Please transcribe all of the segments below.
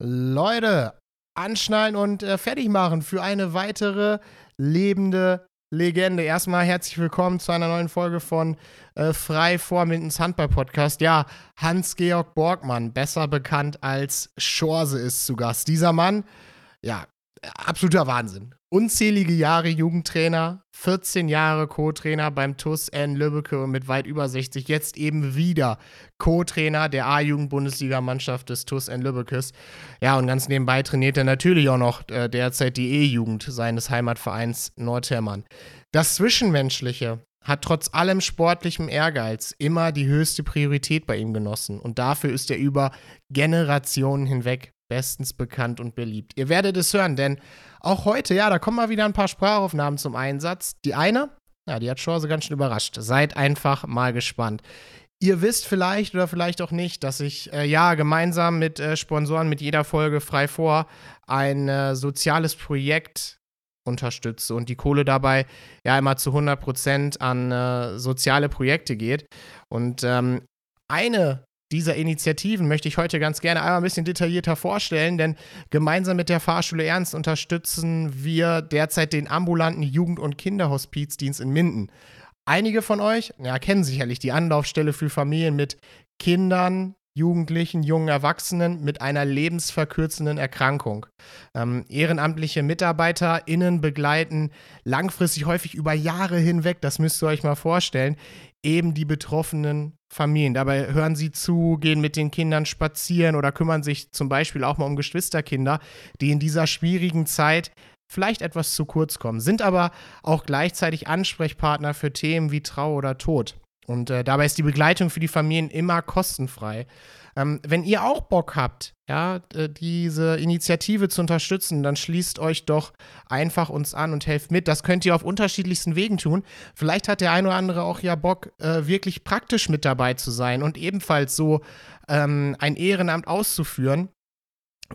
Leute, anschnallen und äh, fertig machen für eine weitere lebende Legende. Erstmal herzlich willkommen zu einer neuen Folge von äh, Frei vor Mindens Handball-Podcast. Ja, Hans-Georg Borgmann, besser bekannt als Schorse, ist zu Gast. Dieser Mann, ja, absoluter Wahnsinn. Unzählige Jahre Jugendtrainer, 14 Jahre Co-Trainer beim TUS N Lübbecke mit weit über 60. Jetzt eben wieder Co-Trainer der A-Jugend-Bundesligamannschaft des TUS N Lübbekes. Ja, und ganz nebenbei trainiert er natürlich auch noch äh, derzeit die E-Jugend seines Heimatvereins Nordhermann. Das Zwischenmenschliche hat trotz allem sportlichem Ehrgeiz immer die höchste Priorität bei ihm genossen. Und dafür ist er über Generationen hinweg bestens bekannt und beliebt. Ihr werdet es hören, denn auch heute, ja, da kommen mal wieder ein paar Sprachaufnahmen zum Einsatz. Die eine, ja, die hat Chance ganz schön überrascht. Seid einfach mal gespannt. Ihr wisst vielleicht oder vielleicht auch nicht, dass ich äh, ja gemeinsam mit äh, Sponsoren mit jeder Folge frei vor ein äh, soziales Projekt unterstütze und die Kohle dabei ja immer zu 100 Prozent an äh, soziale Projekte geht. Und ähm, eine dieser Initiativen möchte ich heute ganz gerne einmal ein bisschen detaillierter vorstellen, denn gemeinsam mit der Fahrschule Ernst unterstützen wir derzeit den ambulanten Jugend- und Kinderhospizdienst in Minden. Einige von euch ja, kennen sicherlich die Anlaufstelle für Familien mit Kindern, Jugendlichen, jungen Erwachsenen mit einer lebensverkürzenden Erkrankung. Ähm, ehrenamtliche MitarbeiterInnen begleiten langfristig häufig über Jahre hinweg, das müsst ihr euch mal vorstellen, eben die betroffenen Familien. Dabei hören sie zu, gehen mit den Kindern spazieren oder kümmern sich zum Beispiel auch mal um Geschwisterkinder, die in dieser schwierigen Zeit vielleicht etwas zu kurz kommen, sind aber auch gleichzeitig Ansprechpartner für Themen wie Trauer oder Tod. Und äh, dabei ist die Begleitung für die Familien immer kostenfrei. Ähm, wenn ihr auch Bock habt, ja, diese Initiative zu unterstützen, dann schließt euch doch einfach uns an und helft mit. Das könnt ihr auf unterschiedlichsten Wegen tun. Vielleicht hat der ein oder andere auch ja Bock, äh, wirklich praktisch mit dabei zu sein und ebenfalls so ähm, ein Ehrenamt auszuführen.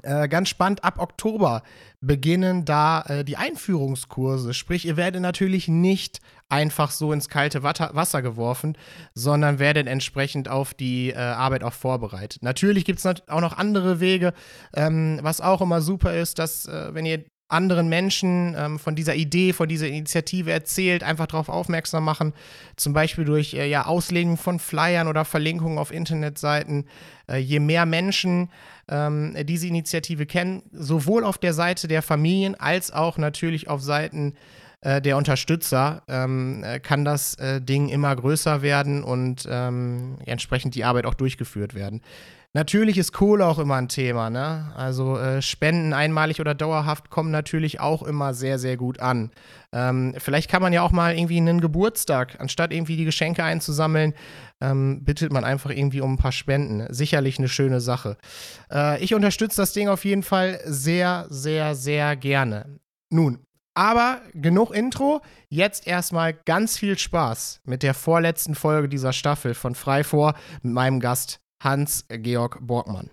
Äh, ganz spannend, ab Oktober beginnen da äh, die Einführungskurse. Sprich, ihr werdet natürlich nicht einfach so ins kalte Wasser geworfen, sondern werdet entsprechend auf die äh, Arbeit auch vorbereitet. Natürlich gibt es auch noch andere Wege, ähm, was auch immer super ist, dass, äh, wenn ihr anderen Menschen ähm, von dieser Idee, von dieser Initiative erzählt, einfach darauf aufmerksam machen, zum Beispiel durch äh, ja, Auslegung von Flyern oder Verlinkungen auf Internetseiten. Äh, je mehr Menschen ähm, diese Initiative kennen, sowohl auf der Seite der Familien als auch natürlich auf Seiten äh, der Unterstützer, ähm, äh, kann das äh, Ding immer größer werden und ähm, entsprechend die Arbeit auch durchgeführt werden. Natürlich ist Kohle auch immer ein Thema, ne? Also äh, Spenden einmalig oder dauerhaft kommen natürlich auch immer sehr, sehr gut an. Ähm, vielleicht kann man ja auch mal irgendwie einen Geburtstag, anstatt irgendwie die Geschenke einzusammeln, ähm, bittet man einfach irgendwie um ein paar Spenden. Sicherlich eine schöne Sache. Äh, ich unterstütze das Ding auf jeden Fall sehr, sehr, sehr gerne. Nun, aber genug Intro. Jetzt erstmal ganz viel Spaß mit der vorletzten Folge dieser Staffel von Frei vor mit meinem Gast Hans-Georg Borgmann.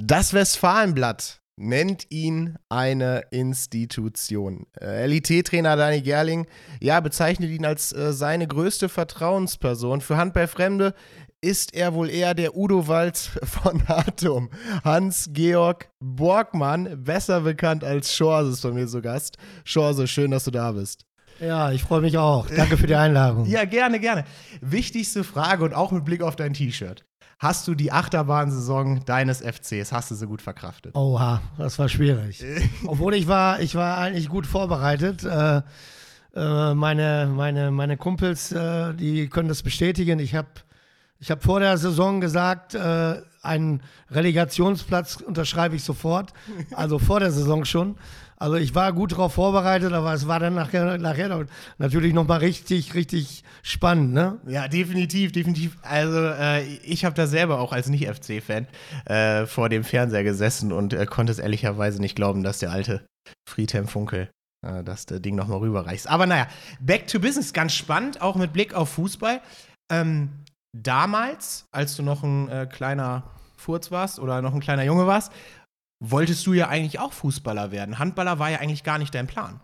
Das Westfalenblatt nennt ihn eine Institution. Äh, LIT-Trainer Dani Gerling, ja, bezeichnet ihn als äh, seine größte Vertrauensperson. Für Handballfremde ist er wohl eher der Udo Walz von Atom. Hans-Georg Borgmann, besser bekannt als Schorse, ist bei mir so Gast. Schorse, schön, dass du da bist. Ja, ich freue mich auch. Danke für die Einladung. ja, gerne, gerne. Wichtigste Frage und auch mit Blick auf dein T-Shirt hast du die Achterbahnsaison deines FCs, hast du so gut verkraftet? Oha, das war schwierig. Obwohl ich war, ich war eigentlich gut vorbereitet. Äh, äh, meine, meine, meine Kumpels, äh, die können das bestätigen. Ich habe ich hab vor der Saison gesagt, äh, einen Relegationsplatz unterschreibe ich sofort. Also vor der Saison schon. Also ich war gut darauf vorbereitet, aber es war dann nachher, nachher natürlich nochmal richtig, richtig spannend, ne? Ja, definitiv, definitiv. Also äh, ich habe da selber auch als Nicht-FC-Fan äh, vor dem Fernseher gesessen und äh, konnte es ehrlicherweise nicht glauben, dass der alte Friedhelm Funkel äh, das Ding nochmal rüberreicht. Aber naja, back to business, ganz spannend, auch mit Blick auf Fußball. Ähm, damals, als du noch ein äh, kleiner Furz warst oder noch ein kleiner Junge warst, wolltest du ja eigentlich auch Fußballer werden. Handballer war ja eigentlich gar nicht dein Plan.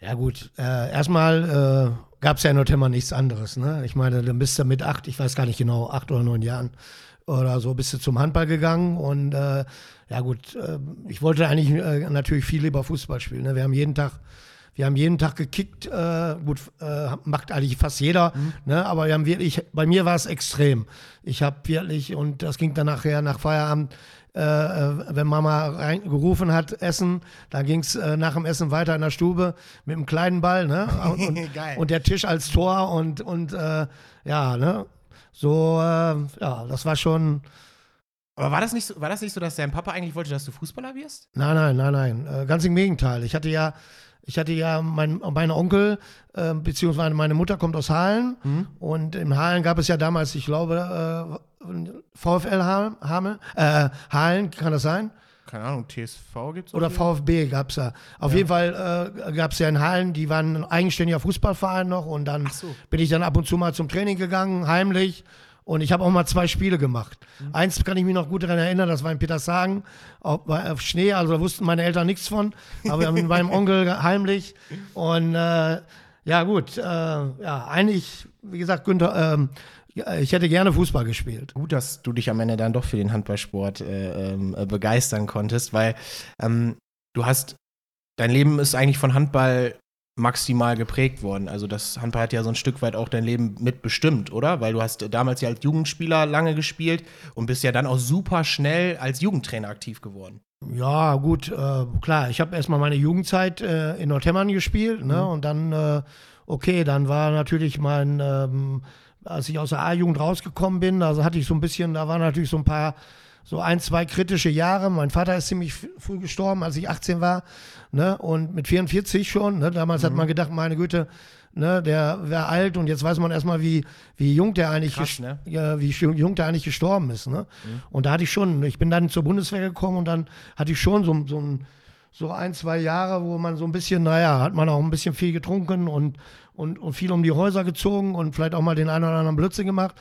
Ja, gut. Äh, erstmal äh, gab es ja in Nordhemmer nichts anderes. Ne? Ich meine, dann bist du mit acht, ich weiß gar nicht genau, acht oder neun Jahren oder so, bist du zum Handball gegangen und äh, ja gut, äh, ich wollte eigentlich äh, natürlich viel lieber Fußball spielen. Ne? Wir haben jeden Tag wir haben jeden Tag gekickt, äh, gut, äh, macht eigentlich fast jeder, mhm. ne? aber wir haben wirklich, bei mir war es extrem. Ich habe wirklich, und das ging dann nachher nach Feierabend, äh, äh wenn Mama gerufen hat, Essen, dann ging es äh, nach dem Essen weiter in der Stube mit einem kleinen Ball, ne? Und, und, und der Tisch als Tor und, und äh, ja, ne? So, ja, das war schon. Aber war das, nicht so, war das nicht so, dass dein Papa eigentlich wollte, dass du Fußballer wirst? Nein, nein, nein, nein. ganz im Gegenteil. Ich hatte ja ich hatte ja, mein, mein Onkel, äh, beziehungsweise meine Mutter kommt aus Halen. Mhm. Und im Halen gab es ja damals, ich glaube, äh, VfL Hamel, äh, Halen, kann das sein? Keine Ahnung, TSV gibt es? Oder VfB gab es ja. Auf ja. jeden Fall äh, gab es ja in Hallen, die waren ein eigenständiger Fußballverein noch. Und dann so. bin ich dann ab und zu mal zum Training gegangen, heimlich. Und ich habe auch mal zwei Spiele gemacht. Mhm. Eins kann ich mich noch gut daran erinnern, das war in Petershagen auf, auf Schnee, also da wussten meine Eltern nichts von, aber wir haben mit meinem Onkel heimlich. Und äh, ja, gut, äh, ja, eigentlich, wie gesagt, Günther, ähm, ich hätte gerne Fußball gespielt. Gut, dass du dich am Ende dann doch für den Handballsport äh, ähm, begeistern konntest, weil ähm, du hast, dein Leben ist eigentlich von Handball maximal geprägt worden. Also das Handball hat ja so ein Stück weit auch dein Leben mitbestimmt, oder? Weil du hast damals ja als Jugendspieler lange gespielt und bist ja dann auch super schnell als Jugendtrainer aktiv geworden. Ja, gut, äh, klar. Ich habe erstmal meine Jugendzeit äh, in Nordhemmern gespielt, ne? Mhm. Und dann, äh, okay, dann war natürlich mein, ähm, als ich aus der A-Jugend rausgekommen bin, also hatte ich so ein bisschen, da waren natürlich so ein paar so ein, zwei kritische Jahre. Mein Vater ist ziemlich früh gestorben, als ich 18 war. Ne? Und mit 44 schon. Ne? Damals mhm. hat man gedacht, meine Güte, ne, der wäre alt und jetzt weiß man erstmal, wie, wie jung der eigentlich Krass, ne? ja, wie jung der eigentlich gestorben ist. Ne? Mhm. Und da hatte ich schon, ich bin dann zur Bundeswehr gekommen und dann hatte ich schon so, so ein so ein, zwei Jahre, wo man so ein bisschen, naja, hat man auch ein bisschen viel getrunken und, und, und viel um die Häuser gezogen und vielleicht auch mal den einen oder anderen Blödsinn gemacht.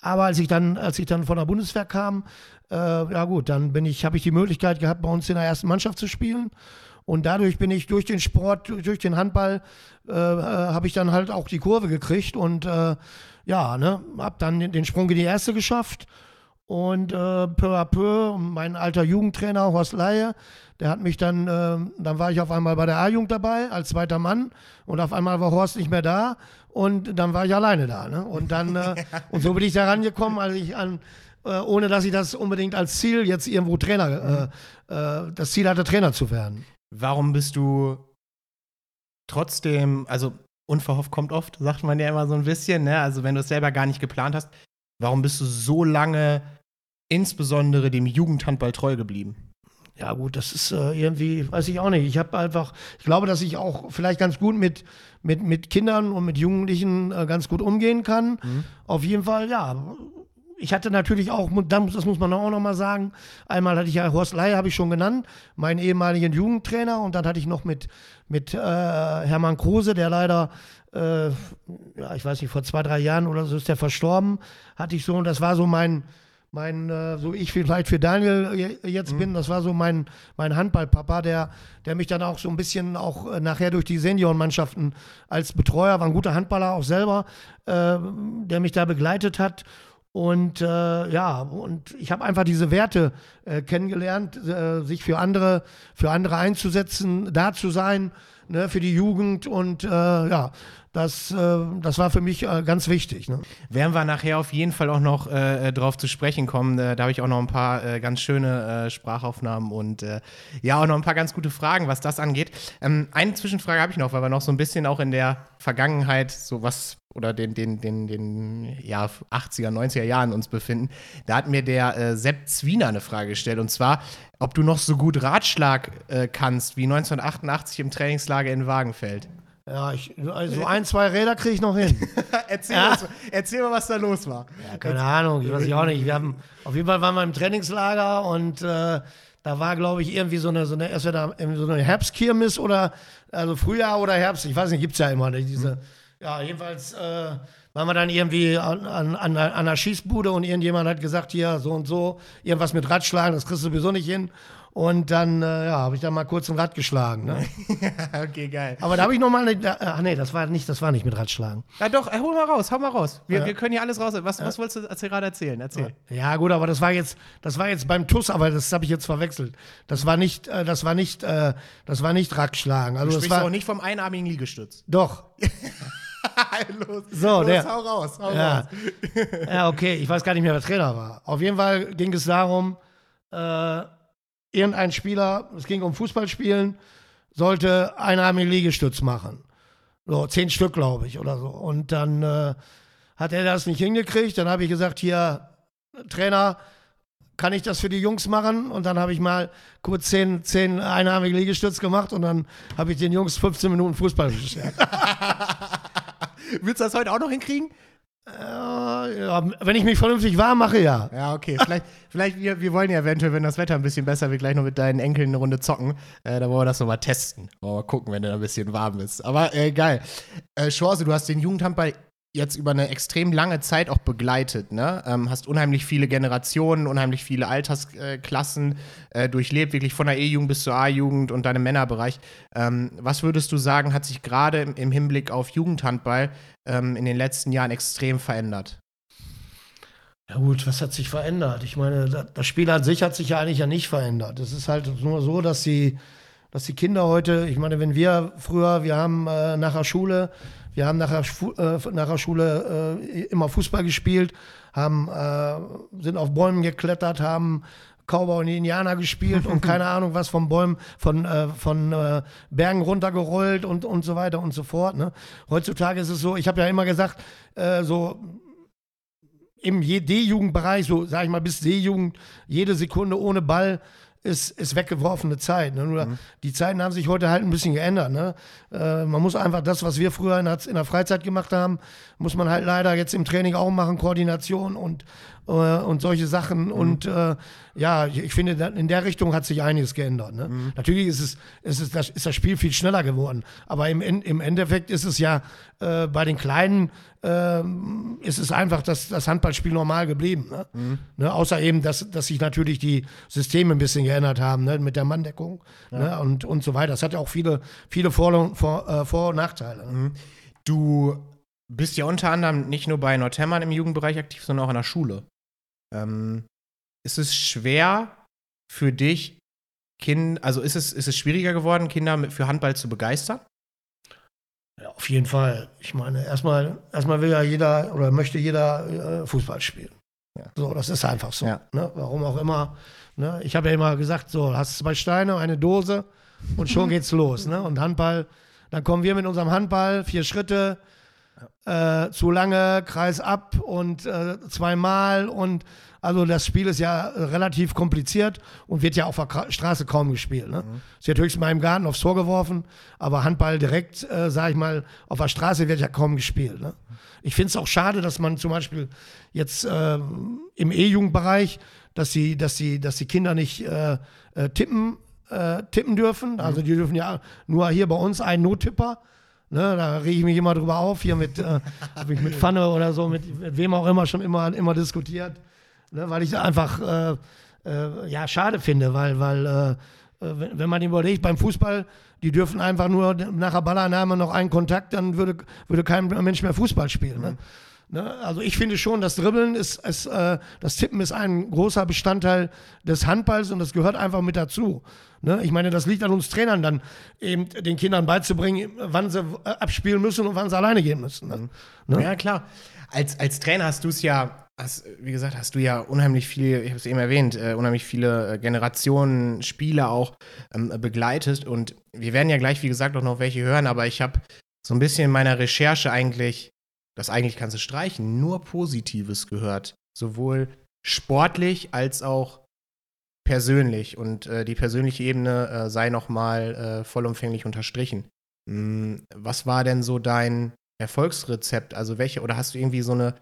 Aber als ich dann, als ich dann von der Bundeswehr kam, äh, ja gut, dann bin ich, habe ich die Möglichkeit gehabt, bei uns in der ersten Mannschaft zu spielen. Und dadurch bin ich durch den Sport, durch den Handball, äh, äh, habe ich dann halt auch die Kurve gekriegt und äh, ja, ne, habe dann den Sprung in die erste geschafft. Und äh, peu à peu, mein alter Jugendtrainer Horst Leihe, der hat mich dann, äh, dann war ich auf einmal bei der A-Jugend dabei als zweiter Mann und auf einmal war Horst nicht mehr da und dann war ich alleine da. Ne? Und dann, äh, und so bin ich da rangekommen, als ich an, äh, ohne dass ich das unbedingt als Ziel jetzt irgendwo Trainer, äh, äh, das Ziel hatte, Trainer zu werden. Warum bist du trotzdem, also unverhofft kommt oft, sagt man ja immer so ein bisschen, ne? Also wenn du es selber gar nicht geplant hast, warum bist du so lange insbesondere dem Jugendhandball treu geblieben? Ja, gut, das ist äh, irgendwie, weiß ich auch nicht. Ich habe einfach, ich glaube, dass ich auch vielleicht ganz gut mit, mit, mit Kindern und mit Jugendlichen äh, ganz gut umgehen kann. Mhm. Auf jeden Fall, ja. Ich hatte natürlich auch, das muss man auch noch mal sagen, einmal hatte ich ja Horst Ley, habe ich schon genannt, meinen ehemaligen Jugendtrainer und dann hatte ich noch mit, mit äh, Hermann Kruse, der leider äh, ja, ich weiß nicht, vor zwei, drei Jahren oder so ist der verstorben, hatte ich so, und das war so mein, mein, äh, so ich vielleicht für Daniel jetzt mhm. bin, das war so mein, mein Handballpapa, der, der mich dann auch so ein bisschen auch äh, nachher durch die Seniorenmannschaften als Betreuer, war ein guter Handballer auch selber, äh, der mich da begleitet hat. Und äh, ja, und ich habe einfach diese Werte äh, kennengelernt, äh, sich für andere, für andere einzusetzen, da zu sein, ne, für die Jugend. Und äh, ja, das, äh, das war für mich äh, ganz wichtig. Ne? Werden wir nachher auf jeden Fall auch noch äh, drauf zu sprechen kommen. Äh, da habe ich auch noch ein paar äh, ganz schöne äh, Sprachaufnahmen und ja, auch noch ein paar ganz gute Fragen, was das angeht. Ähm, eine Zwischenfrage habe ich noch, weil wir noch so ein bisschen auch in der Vergangenheit so was oder den, den, den, den ja, 80er, 90er Jahren uns befinden. Da hat mir der Sepp Zwiener eine Frage gestellt und zwar, ob du noch so gut Ratschlag kannst wie 1988 im Trainingslager in Wagenfeld. Ja, ich, also ein, zwei Räder kriege ich noch hin. erzähl, ja? was, erzähl, mal, was da los war. Ja, keine erzähl. Ahnung, ich weiß ich auch nicht. Wir haben, auf jeden Fall waren wir im Trainingslager und äh, da war, glaube ich, irgendwie so eine, so eine, entweder so eine Herbstkirmes oder, also Frühjahr oder Herbst, ich weiß nicht, gibt es ja immer, ne, diese, ja, jedenfalls äh, waren wir dann irgendwie an, an, an, an der Schießbude und irgendjemand hat gesagt, hier, so und so, irgendwas mit Radschlagen, das kriegst du sowieso nicht hin. Und dann äh, ja, habe ich da mal kurz ein Rad geschlagen. Ne? okay, geil. Aber da habe ich nochmal. Äh, ach nee, das war nicht, das war nicht mit Radschlagen. Ja, doch, äh, hol mal raus, hau mal raus. Wir, ja. wir können hier alles raus. Was, was wolltest du gerade erzählen? Erzähl. Ja, gut, aber das war jetzt, das war jetzt beim TUS, aber das habe ich jetzt verwechselt. Das war nicht, äh, das war nicht, äh, das war nicht Radschlagen. Also du sprichst das war auch nicht vom einarmigen Liegestütz. Doch. los, so, los, der, hau raus, hau ja. raus. ja, okay, ich weiß gar nicht mehr, wer Trainer war. Auf jeden Fall ging es darum, äh, irgendein Spieler, es ging um Fußballspielen, sollte einarmigen Liegestütz machen. So, zehn Stück, glaube ich, oder so. Und dann äh, hat er das nicht hingekriegt. Dann habe ich gesagt, hier, Trainer, kann ich das für die Jungs machen? Und dann habe ich mal kurz zehn, zehn einarmige Liegestütz gemacht und dann habe ich den Jungs 15 Minuten Fußball beschert. Willst du das heute auch noch hinkriegen? Äh, ja, wenn ich mich vernünftig warm mache, ja. Ja, okay. Vielleicht, vielleicht wir, wir wollen ja eventuell, wenn das Wetter ein bisschen besser wird, gleich noch mit deinen Enkeln eine Runde zocken. Äh, da wollen wir das nochmal testen. Wollen wir mal gucken, wenn du ein bisschen warm bist. Aber äh, geil. Äh, Chance, du hast den Jugendhandball jetzt über eine extrem lange Zeit auch begleitet, ne? Ähm, hast unheimlich viele Generationen, unheimlich viele Altersklassen äh, durchlebt, wirklich von der E-Jugend bis zur A-Jugend und deinem Männerbereich. Ähm, was würdest du sagen, hat sich gerade im, Hinblick auf Jugendhandball ähm, in den letzten Jahren extrem verändert? Ja gut, was hat sich verändert? Ich meine, das Spiel an sich hat sich ja eigentlich ja nicht verändert. Es ist halt nur so, dass die, dass die Kinder heute, ich meine, wenn wir früher, wir haben äh, nach der Schule wir haben nach der, äh, nach der Schule äh, immer Fußball gespielt, haben, äh, sind auf Bäumen geklettert, haben Cowboy und Indianer gespielt und keine Ahnung was von Bäumen, von, äh, von äh, Bergen runtergerollt und, und so weiter und so fort. Ne? Heutzutage ist es so, ich habe ja immer gesagt, äh, so im D-Jugendbereich, so sage ich mal bis D-Jugend, jede Sekunde ohne Ball ist, ist weggeworfene Zeit. Ne? Nur mhm. die Zeiten haben sich heute halt ein bisschen geändert. Ne? Äh, man muss einfach das, was wir früher in der, in der, Freizeit gemacht haben, muss man halt leider jetzt im Training auch machen, Koordination und, äh, und solche Sachen. Mhm. Und äh, ja, ich, ich, finde, in der Richtung hat sich einiges geändert. Ne? Mhm. Natürlich ist, es, ist, es das, ist das Spiel viel schneller geworden, aber im, im Endeffekt ist es ja äh, bei den Kleinen ähm, ist es einfach das, das Handballspiel normal geblieben. Ne? Mhm. Ne? Außer eben, dass, dass sich natürlich die Systeme ein bisschen geändert haben, ne? mit der Manndeckung ja. ne? und, und so weiter. Das hat ja auch viele, viele Vor-, Vor-, äh, Vor und Nachteile. Ne? Mhm. Du bist ja unter anderem nicht nur bei Nordhemmern im Jugendbereich aktiv, sondern auch an der Schule. Ähm, ist es schwer für dich, kind, also ist es, ist es schwieriger geworden, Kinder für Handball zu begeistern? Ja, auf jeden Fall. Ich meine, erstmal, erstmal will ja jeder oder möchte jeder äh, Fußball spielen. Ja. So, das ist einfach so. Ja. Ne? Warum auch immer. Ne? Ich habe ja immer gesagt, so, hast zwei Steine, eine Dose und schon geht's los. Ne? Und Handball, dann kommen wir mit unserem Handball, vier Schritte, äh, zu lange, Kreis ab und äh, zweimal und also das Spiel ist ja relativ kompliziert und wird ja auf der Straße kaum gespielt. Ne? Mhm. Es wird höchstens mal im Garten aufs Tor geworfen, aber Handball direkt, äh, sag ich mal, auf der Straße wird ja kaum gespielt. Ne? Ich finde es auch schade, dass man zum Beispiel jetzt äh, im E-Jugendbereich, dass die, dass, die, dass die Kinder nicht äh, äh tippen, äh, tippen dürfen. Also mhm. die dürfen ja nur hier bei uns einen Nottipper. Ne, da rege ich mich immer drüber auf, hier mit, äh, habe ich mit Pfanne oder so, mit, mit, wem auch immer schon immer, immer diskutiert ne, weil ich es einfach äh, äh, ja, schade finde, weil, weil äh, äh, wenn, wenn man überlegt, beim Fußball, die dürfen einfach nur nach der Ballannahme noch einen Kontakt, dann würde, würde kein Mensch mehr Fußball spielen. Ne? Ne? Also ich finde schon, das Dribbeln ist, ist äh, das Tippen ist ein großer Bestandteil des Handballs und das gehört einfach mit dazu. Ne? Ich meine, das liegt an uns Trainern dann, eben den Kindern beizubringen, wann sie äh, abspielen müssen und wann sie alleine gehen müssen. Ne? Ne? Ja, klar. Als, als Trainer hast du es ja hast, wie gesagt, hast du ja unheimlich viele, ich habe es eben erwähnt, äh, unheimlich viele äh, Generationen Spieler auch ähm, begleitet. Und wir werden ja gleich, wie gesagt, auch noch welche hören, aber ich habe so ein bisschen in meiner Recherche eigentlich, das eigentlich kannst du streichen, nur Positives gehört. Sowohl sportlich als auch persönlich. Und äh, die persönliche Ebene äh, sei nochmal äh, vollumfänglich unterstrichen. Hm, was war denn so dein Erfolgsrezept? Also welche, oder hast du irgendwie so eine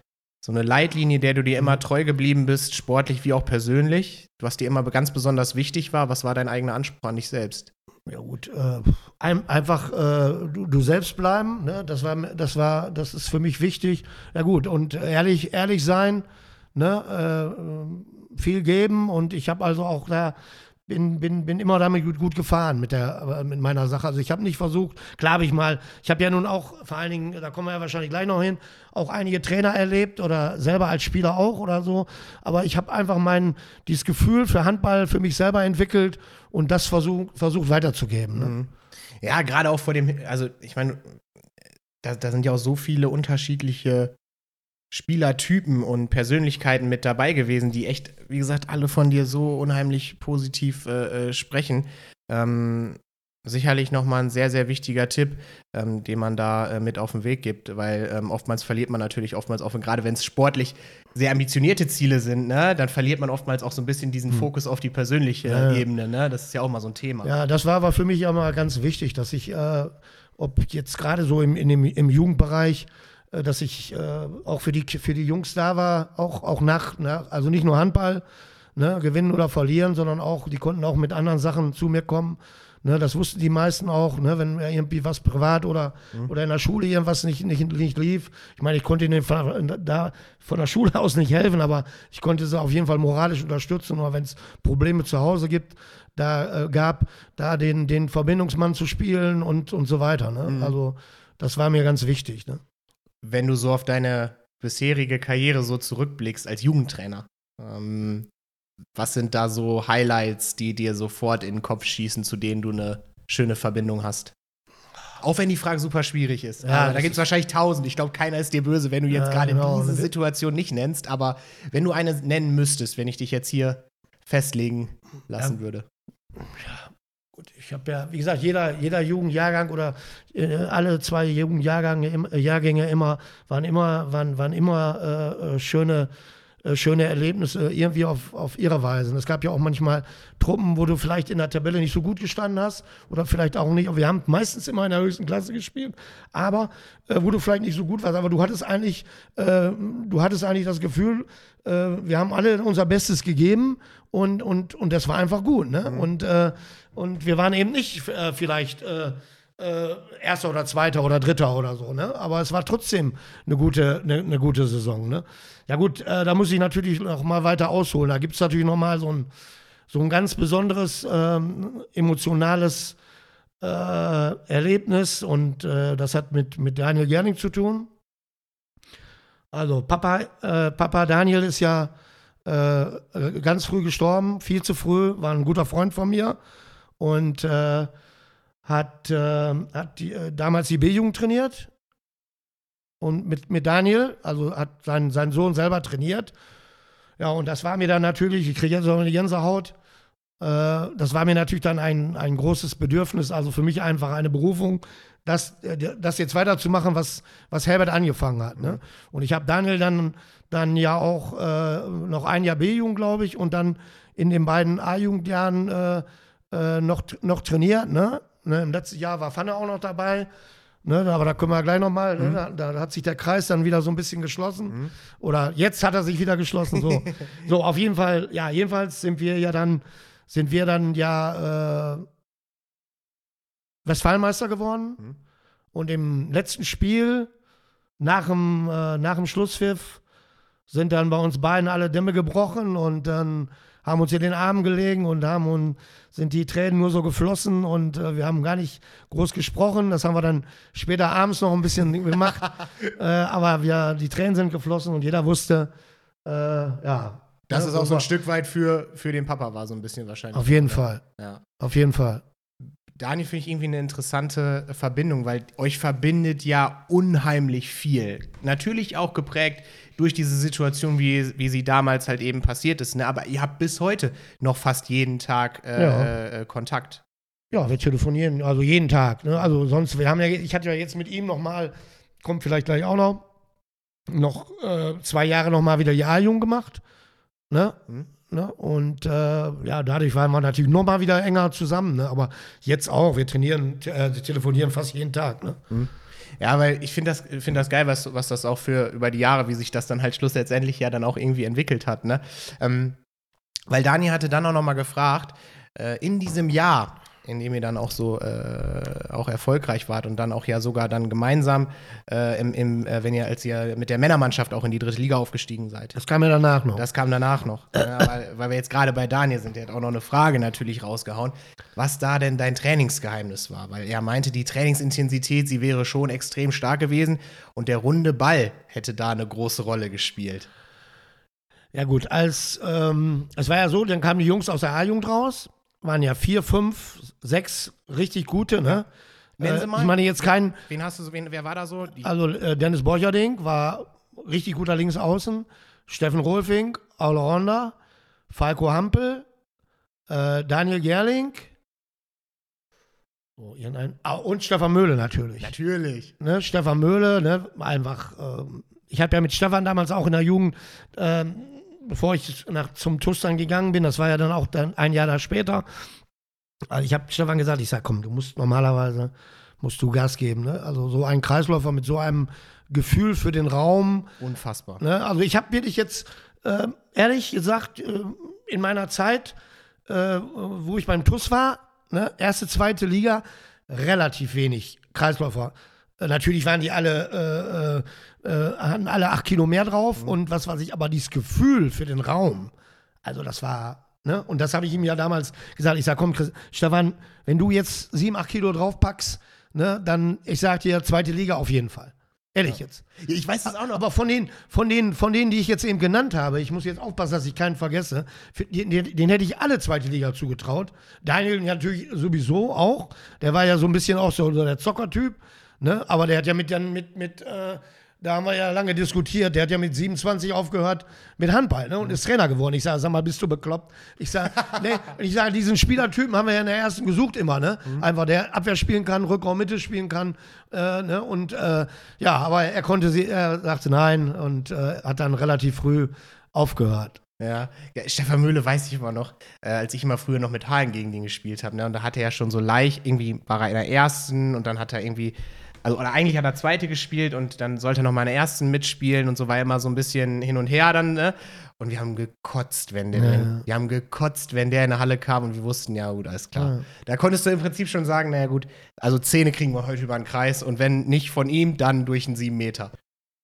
so eine Leitlinie, der du dir immer treu geblieben bist, sportlich wie auch persönlich, was dir immer ganz besonders wichtig war? Was war dein eigener Anspruch an dich selbst? Ja gut, äh, ein, einfach äh, du, du, selbst bleiben, ne? das war, das war, das ist für mich wichtig. Ja gut und ehrlich, ehrlich sein, ne? Äh, viel geben und ich habe also auch da bin, bin, bin immer damit gut, gut gefahren mit, der, mit meiner Sache. Also ich habe nicht versucht, klar habe ich mal, ich habe ja nun auch, vor allen Dingen, da kommen wir ja wahrscheinlich gleich noch hin, auch einige Trainer erlebt oder selber als Spieler auch oder so. Aber ich habe einfach mein, dieses Gefühl für Handball für mich selber entwickelt und das versucht versucht weiterzugeben. Ne? Mhm. Ja, gerade auch vor dem, also ich meine, da, da sind ja auch so viele unterschiedliche Spielertypen und Persönlichkeiten mit dabei gewesen, die echt, wie gesagt, alle von dir so unheimlich positiv äh, äh sprechen. Ähm, sicherlich nochmal ein sehr, sehr wichtiger Tipp, ähm, den man da äh, mit auf den Weg gibt, weil ähm, oftmals verliert man natürlich oftmals auch, gerade wenn es sportlich sehr ambitionierte Ziele sind, ne, dann verliert man oftmals auch so ein bisschen diesen hm. Fokus auf die persönliche ja. Ebene. Ne? Das ist ja auch mal so ein Thema. Ja, das war aber für mich ja mal ganz wichtig, dass ich, äh, ob jetzt gerade so im, in dem, im Jugendbereich, dass ich äh, auch für die, für die Jungs da war, auch, auch nach, nach also nicht nur Handball, ne, gewinnen oder verlieren, sondern auch, die konnten auch mit anderen Sachen zu mir kommen. Ne, das wussten die meisten auch, ne, wenn irgendwie was privat oder, mhm. oder in der Schule irgendwas nicht, nicht, nicht lief. Ich meine, ich konnte ihnen von, da, von der Schule aus nicht helfen, aber ich konnte sie auf jeden Fall moralisch unterstützen. Oder wenn es Probleme zu Hause gibt, da äh, gab, da den, den Verbindungsmann zu spielen und, und so weiter. Ne? Mhm. Also das war mir ganz wichtig. Ne? Wenn du so auf deine bisherige Karriere so zurückblickst als Jugendtrainer? Ähm, was sind da so Highlights, die dir sofort in den Kopf schießen, zu denen du eine schöne Verbindung hast? Auch wenn die Frage super schwierig ist. Ja, da gibt es wahrscheinlich tausend. Ich glaube, keiner ist dir böse, wenn du jetzt ja, gerade genau. diese Situation nicht nennst. Aber wenn du eine nennen müsstest, wenn ich dich jetzt hier festlegen lassen ja. würde. Ja, Gut, ich habe ja, wie gesagt, jeder, jeder Jugendjahrgang oder äh, alle zwei Jugendjahrgänge äh, Jahrgänge immer waren immer, waren, waren immer äh, äh schöne, äh, schöne Erlebnisse irgendwie auf, auf ihre Weise. Und es gab ja auch manchmal Truppen, wo du vielleicht in der Tabelle nicht so gut gestanden hast oder vielleicht auch nicht. Wir haben meistens immer in der höchsten Klasse gespielt, aber äh, wo du vielleicht nicht so gut warst, aber du hattest eigentlich, du hattest eigentlich das Gefühl, wir haben alle unser Bestes gegeben und, und, und das war einfach gut. Ne? Mhm. Und und wir waren eben nicht äh, vielleicht äh, äh, Erster oder Zweiter oder Dritter oder so, ne? Aber es war trotzdem eine gute, eine, eine gute Saison, ne? Ja gut, äh, da muss ich natürlich noch mal weiter ausholen. Da gibt es natürlich noch mal so ein, so ein ganz besonderes ähm, emotionales äh, Erlebnis und äh, das hat mit, mit Daniel Gerning zu tun. Also Papa, Papa Daniel ist ja ganz früh gestorben, viel zu früh, war ein guter Freund von mir und äh, hat, äh, hat die, äh, damals die B-Jugend trainiert und mit, mit Daniel, also hat sein, sein Sohn selber trainiert. Ja, und das war mir dann natürlich, ich kriege jetzt so eine Gänsehaut, äh, das war mir natürlich dann ein, ein großes Bedürfnis, also für mich einfach eine Berufung, das, äh, das jetzt weiterzumachen, was, was Herbert angefangen hat. Ne? Und ich habe Daniel dann, dann ja auch äh, noch ein Jahr B-Jugend, glaube ich, und dann in den beiden A-Jugendjahren äh, äh, noch, noch trainiert. Ne? ne? Im letzten Jahr war Pfanne auch noch dabei. Ne, aber da können wir gleich nochmal, ne? mhm. ne, da, da, hat sich der Kreis dann wieder so ein bisschen geschlossen. Mhm. Oder jetzt hat er sich wieder geschlossen. So. so, auf jeden Fall, ja, jedenfalls sind wir ja dann, sind wir dann ja äh, Westfalenmeister geworden. Mhm. Und im letzten Spiel, nach dem, äh, nach dem Schlusspfiff, sind dann bei uns beiden alle Dämme gebrochen und dann haben uns in den Armen gelegen und haben und sind die Tränen nur so geflossen und äh, wir haben gar nicht groß gesprochen. Das haben wir dann später abends noch ein bisschen gemacht. äh, aber wir, die Tränen sind geflossen und jeder wusste, äh, ja. Dass es auch so ein Stück weit für, für den Papa war, so ein bisschen wahrscheinlich. Auf jeden Fall. Ja. Auf jeden Fall. Daniel finde ich irgendwie eine interessante Verbindung, weil euch verbindet ja unheimlich viel. Natürlich auch geprägt durch diese Situation, wie, wie sie damals halt eben passiert ist. Ne? Aber ihr habt bis heute noch fast jeden Tag äh, ja. äh, Kontakt. Ja, wir telefonieren, also jeden Tag. Ne? Also sonst, wir haben ja, ich hatte ja jetzt mit ihm noch mal, kommt vielleicht gleich auch noch, noch äh, zwei Jahre noch mal wieder Jahrjung gemacht. Ne? Mhm. Ne? Und äh, ja, dadurch waren wir natürlich noch mal wieder enger zusammen. Ne? Aber jetzt auch, wir trainieren, äh, telefonieren fast jeden Tag. Ne? Mhm. Ja, weil ich finde das, find das geil, was, was das auch für über die Jahre, wie sich das dann halt schlussendlich ja dann auch irgendwie entwickelt hat. Ne? Ähm, weil Dani hatte dann auch noch mal gefragt, äh, in diesem Jahr, in dem ihr dann auch so äh, auch erfolgreich wart und dann auch ja sogar dann gemeinsam, äh, im, im, äh, wenn ihr als ihr mit der Männermannschaft auch in die dritte Liga aufgestiegen seid. Das kam ja danach noch. Das kam danach noch. ja, weil, weil wir jetzt gerade bei Daniel sind, der hat auch noch eine Frage natürlich rausgehauen, was da denn dein Trainingsgeheimnis war. Weil er meinte, die Trainingsintensität, sie wäre schon extrem stark gewesen und der runde Ball hätte da eine große Rolle gespielt. Ja gut, als ähm, es war ja so, dann kamen die Jungs aus der A-Jugend raus, waren ja vier, fünf, sechs richtig gute, ne? Nennen Sie Äh, mal. ich meine jetzt keinen, Wen hast du so, wen, wer war da so? Die, also äh, Dennis Borcherding war richtig guter Linksaußen, Steffen Rolfing, Allrounder, Falco Hampel, äh, Daniel Gerling, oh, irgendein, ah, und Stefan Möhle natürlich. natürlich. ne, Stefan Möhle, ne, einfach, ähm, ich habe ja mit Stefan damals auch in der Jugend, ähm, bevor ich nach, zum TUS dann gegangen bin, das war ja dann auch dann ein Jahr da später, also ich habe Stefan gesagt, ich sag, komm, du musst normalerweise, musst du Gas geben, ne? also so ein Kreisläufer mit so einem Gefühl für den Raum, Unfassbar. Ne? Also ich habe wirklich jetzt, äh, ehrlich gesagt, äh, in meiner Zeit, äh, wo ich beim TUS war, ne, erste, zweite Liga, relativ wenig Kreisläufer. Äh, natürlich waren die alle, äh, hatten alle acht Kilo mehr drauf und was weiß ich, aber dieses Gefühl für den Raum, also das war, ne, und das habe ich ihm ja damals gesagt. Ich sage, komm, Chris, Stefan, wenn du jetzt sieben, acht Kilo draufpackst, ne, dann, ich sag dir, zweite Liga auf jeden Fall. Ehrlich jetzt. Ich weiß das auch noch. Aber von den, von, den, von denen, die ich jetzt eben genannt habe, ich muss jetzt aufpassen, dass ich keinen vergesse, den, den, den hätte ich alle zweite Liga zugetraut. Daniel natürlich sowieso auch. Der war ja so ein bisschen auch so, so der Zockertyp. Ne? Aber der hat ja mit, dann mit, mit äh, da haben wir ja lange diskutiert, der hat ja mit 27 aufgehört mit Handball ne? und ist Trainer geworden. Ich sage, sag mal, bist du bekloppt? Ich sage, nee, ich sage, diesen Spielertypen haben wir ja in der ersten gesucht immer, ne? Einfach der Abwehr spielen kann, Rückraum Mitte spielen kann, äh, ne? Und äh, ja, aber er konnte sie, er sagte nein und äh, hat dann relativ früh aufgehört. Ja. ja, Stefan Mühle weiß ich immer noch, äh, als ich immer früher noch mit Halen gegen den gespielt habe. Ne? Und da hatte er schon so leicht, irgendwie war er in der ersten und dann hat er irgendwie, also oder eigentlich hat er zweite gespielt und dann sollte er noch mal in der ersten mitspielen und so war er immer so ein bisschen hin und her dann, ne? Und wir haben gekotzt, wenn der, Ja. wir haben gekotzt, wenn der in der Halle kam und wir wussten, ja gut, alles klar. Ja. Da konntest du im Prinzip schon sagen, naja gut, also Zähne kriegen wir heute über den Kreis und wenn nicht von ihm, dann durch einen sieben Meter.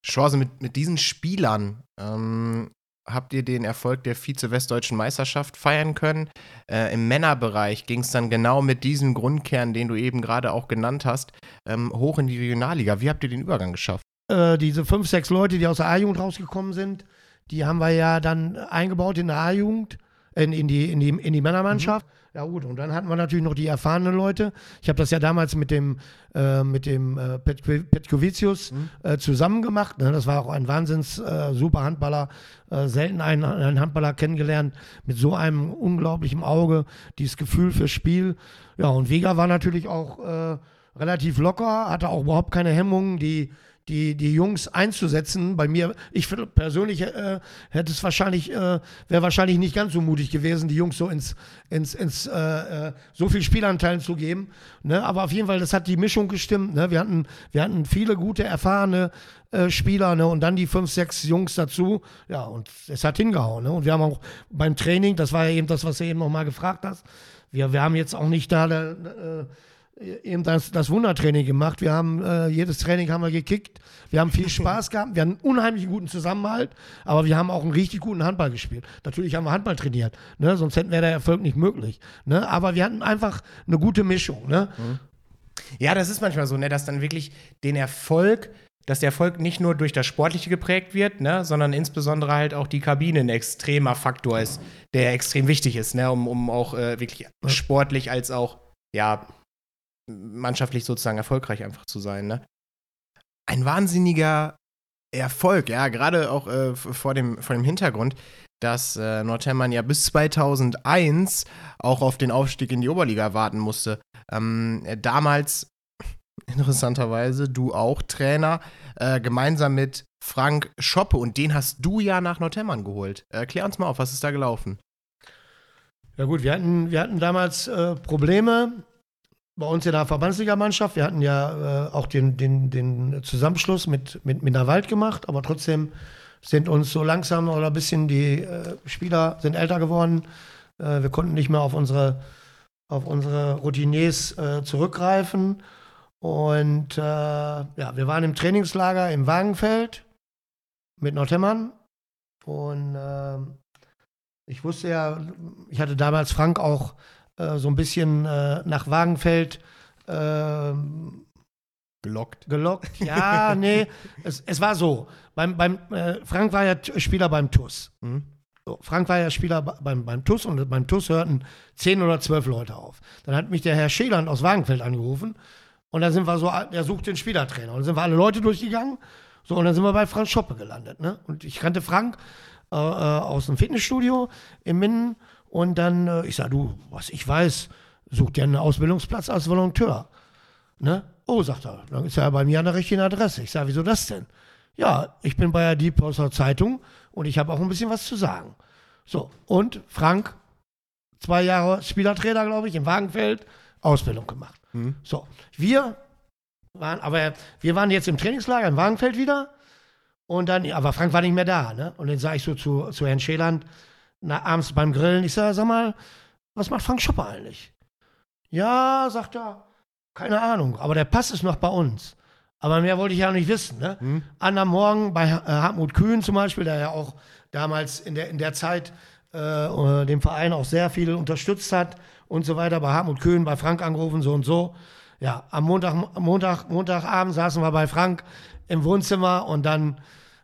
Chance mit, mit diesen Spielern ähm, habt ihr den Erfolg der Vize-Westdeutschen Meisterschaft feiern können. Äh, Im Männerbereich ging es dann genau mit diesem Grundkern, den du eben gerade auch genannt hast, ähm, hoch in die Regionalliga. Wie habt ihr den Übergang geschafft? Äh, diese fünf, sechs Leute, die aus der A-Jugend rausgekommen sind, die haben wir ja dann eingebaut in der A-Jugend, in, in, die, in, die, in die Männermannschaft. Ja gut, und dann hatten wir natürlich noch die erfahrenen Leute. Ich habe das ja damals mit dem, äh, mit dem äh, Petko- Petkovicius äh, zusammen gemacht. Ne? Das war auch ein wahnsinns äh, super Handballer. Äh, selten einen, einen Handballer kennengelernt mit so einem unglaublichen Auge, dieses Gefühl fürs Spiel. Ja, und Vega war natürlich auch äh, relativ locker, hatte auch überhaupt keine Hemmungen, die, die, die Jungs einzusetzen. Bei mir, ich persönlich äh, hätte es wahrscheinlich, äh, wäre wahrscheinlich nicht ganz so mutig gewesen, die Jungs so ins, ins, ins äh, äh, so viel Spielanteilen zu geben. Ne? Aber auf jeden Fall, das hat die Mischung gestimmt. Ne? Wir, hatten, wir hatten viele gute, erfahrene äh, Spieler ne? und dann die fünf, sechs Jungs dazu. Ja, und es hat hingehauen. Ne? Und wir haben auch beim Training, das war ja eben das, was du eben nochmal gefragt hast, wir, wir haben jetzt auch nicht da äh, eben das, das Wundertraining gemacht. Wir haben äh, jedes Training haben wir gekickt. Wir haben viel Spaß gehabt. Wir haben einen unheimlich guten Zusammenhalt, aber wir haben auch einen richtig guten Handball gespielt. Natürlich haben wir Handball trainiert, ne? sonst hätten wir der Erfolg nicht möglich. Ne? Aber wir hatten einfach eine gute Mischung. Ne? Ja, das ist manchmal so, ne, dass dann wirklich den Erfolg, dass der Erfolg nicht nur durch das Sportliche geprägt wird, ne, sondern insbesondere halt auch die Kabine ein extremer Faktor ist, der extrem wichtig ist, ne, um, um auch äh, wirklich sportlich als auch, ja, mannschaftlich sozusagen erfolgreich einfach zu sein, ne. Ein wahnsinniger Erfolg, ja, gerade auch äh, vor, dem, vor dem Hintergrund, dass äh, Nordhemmern ja bis 2001 auch auf den Aufstieg in die Oberliga warten musste. Ähm, äh, damals, interessanterweise, du auch Trainer, äh, gemeinsam mit Frank Schoppe und den hast du ja nach Nordhemmern geholt. Erklär uns mal auf, was ist da gelaufen? Ja gut, wir hatten, wir hatten damals äh, Probleme bei uns in der Verbandsligamannschaft. Wir hatten ja äh, auch den, den, den Zusammenschluss mit, mit Minderwald gemacht, aber trotzdem sind uns so langsam oder ein bisschen die äh, Spieler sind älter geworden. Äh, wir konnten nicht mehr auf unsere auf unsere Routiniers äh, zurückgreifen. Und äh, ja, wir waren im Trainingslager im Wagenfeld mit Nordhemmern. Und äh, ich wusste ja, ich hatte damals Frank auch äh, so ein bisschen äh, nach Wagenfeld ähm, Gelockt. gelockt. Ja, nee, es, es war so. Beim, beim, äh, Frank war ja Spieler beim TUS. Mhm. So, Frank war ja Spieler be- beim, beim TUS und beim TUS hörten zehn oder zwölf Leute auf. Dann hat mich der Herr Scheland aus Wagenfeld angerufen und dann sind wir so, der sucht den Spielertrainer. Und dann sind wir alle Leute durchgegangen. So, und dann sind wir bei Frank Schoppe gelandet. Ne? Und ich kannte Frank äh, äh, aus dem Fitnessstudio in Minden. Und dann, äh, ich sag, du, was ich weiß, sucht dir einen Ausbildungsplatz als Volonteur. Ne? Oh, sagt er, dann ist er bei mir an der richtigen Adresse. Ich sage, wieso das denn? Ja, ich bin bei der Diepholzer Zeitung und ich habe auch ein bisschen was zu sagen. So, und Frank, zwei Jahre Spielertrainer, glaube ich, im Wagenfeld, Ausbildung gemacht. Mhm. So, wir waren, aber wir waren jetzt im Trainingslager im Wagenfeld wieder und dann, aber Frank war nicht mehr da, ne? Und dann sage ich so zu, zu Herrn Scheland, na, abends beim Grillen, ich sage, sag mal, was macht Frank Schopper eigentlich? Ja, sagt er, keine Ahnung, aber der Pass ist noch bei uns. Aber mehr wollte ich ja nicht wissen. Ne? Mhm. An am Morgen bei äh, Hartmut Kühn zum Beispiel, der ja auch damals in der, in der Zeit äh, äh, dem Verein auch sehr viel unterstützt hat und so weiter. Bei Hartmut Kühn, bei Frank angerufen, so und so. Ja, am Montag, Montag, Montagabend saßen wir bei Frank im Wohnzimmer und dann,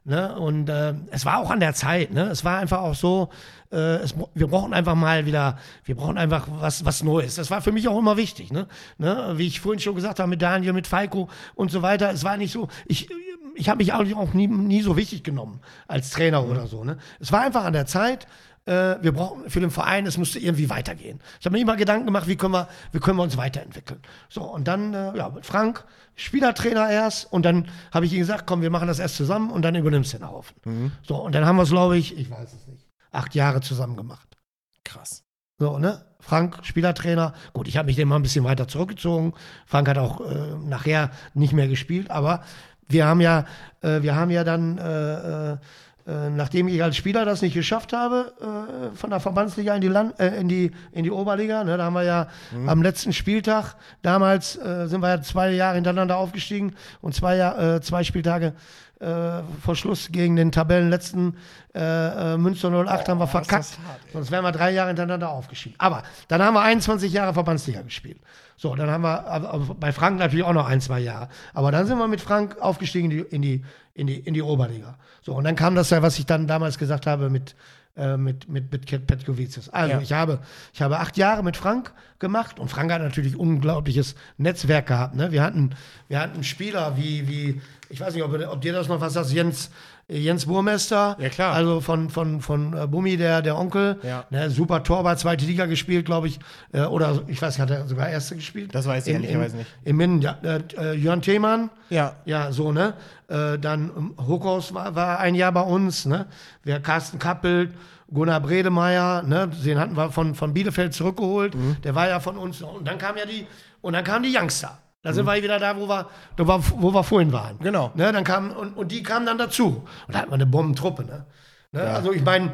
ne, und äh, es war auch an der Zeit, ne? Es war einfach auch so, äh, es, wir brauchen einfach mal wieder, wir brauchen einfach was, was Neues. Das war für mich auch immer wichtig, ne? ne? Wie ich vorhin schon gesagt habe, mit Daniel, mit Falco und so weiter. Es war nicht so, ich, ich habe mich auch nie, nie so wichtig genommen als Trainer oder so, ne? Es war einfach an der Zeit, äh, wir brauchen für den Verein, es musste irgendwie weitergehen. Ich habe mir immer Gedanken gemacht, wie können wir, wie können wir uns weiterentwickeln. So, und dann, äh, ja, mit Frank, Spielertrainer erst, und dann habe ich ihm gesagt, komm, wir machen das erst zusammen und dann übernimmst du den Haufen. So, und dann haben wir es, glaube ich, ich weiß es nicht, acht Jahre zusammen gemacht. Krass. So, ne? Frank, Spielertrainer. Gut, ich habe mich dem mal ein bisschen weiter zurückgezogen. Frank hat auch äh, nachher nicht mehr gespielt, aber wir haben ja, äh, wir haben ja dann, äh, äh, nachdem ich als Spieler das nicht geschafft habe, äh, von der Verbandsliga in die, Land, äh, in die, in die Oberliga, ne, da haben wir ja am letzten Spieltag, damals äh, sind wir ja zwei Jahre hintereinander aufgestiegen und zwei, äh, zwei Spieltage äh, vor Schluss gegen den Tabellenletzten äh, äh, Münster 08 haben wir verkackt. hart. Sonst wären wir drei Jahre hintereinander aufgestiegen. Aber dann haben wir 21 Jahre Verbandsliga gespielt. So, dann haben wir bei Frank natürlich auch noch ein, zwei Jahre. Aber dann sind wir mit Frank aufgestiegen in die, in die, in die, in die Oberliga. So, und dann kam das ja, was ich dann damals gesagt habe mit, äh, mit, mit, mit Petkovicius. Also, Ja. ich, habe, ich habe acht Jahre mit Frank gemacht und Frank hat natürlich unglaubliches Netzwerk gehabt. Ne? Wir, hatten, wir hatten Spieler wie, wie ich weiß nicht, ob, ob dir das noch was sagt, Jens, Jens Burmester. Ja, klar. Also von, von, von äh, Bummi, der, der Onkel. Ja. Ne, super Torwart, zweite Liga gespielt, glaube ich. Äh, oder ich weiß nicht, hat er sogar erste gespielt? Das weiß ich In- ehrlicherweise in- nicht. Im Minden, ja. Äh, äh, Jörn Themann. Ja. Ja, so, ne? Äh, dann ähm, Hokos war, war ein Jahr bei uns, ne? Wir Carsten Kappel, Gunnar Bredemeier, ne? Den hatten wir von, von Bielefeld zurückgeholt. Mhm. Der war ja von uns. Und dann kam ja die, und dann kamen die Youngster. Da Mhm. sind wir wieder da, wo wir, wo wir vorhin waren. Genau. Ne? Dann kam, und, und die kamen dann dazu. Und da hatten wir eine Bombentruppe, ne? ne? Also ich meine,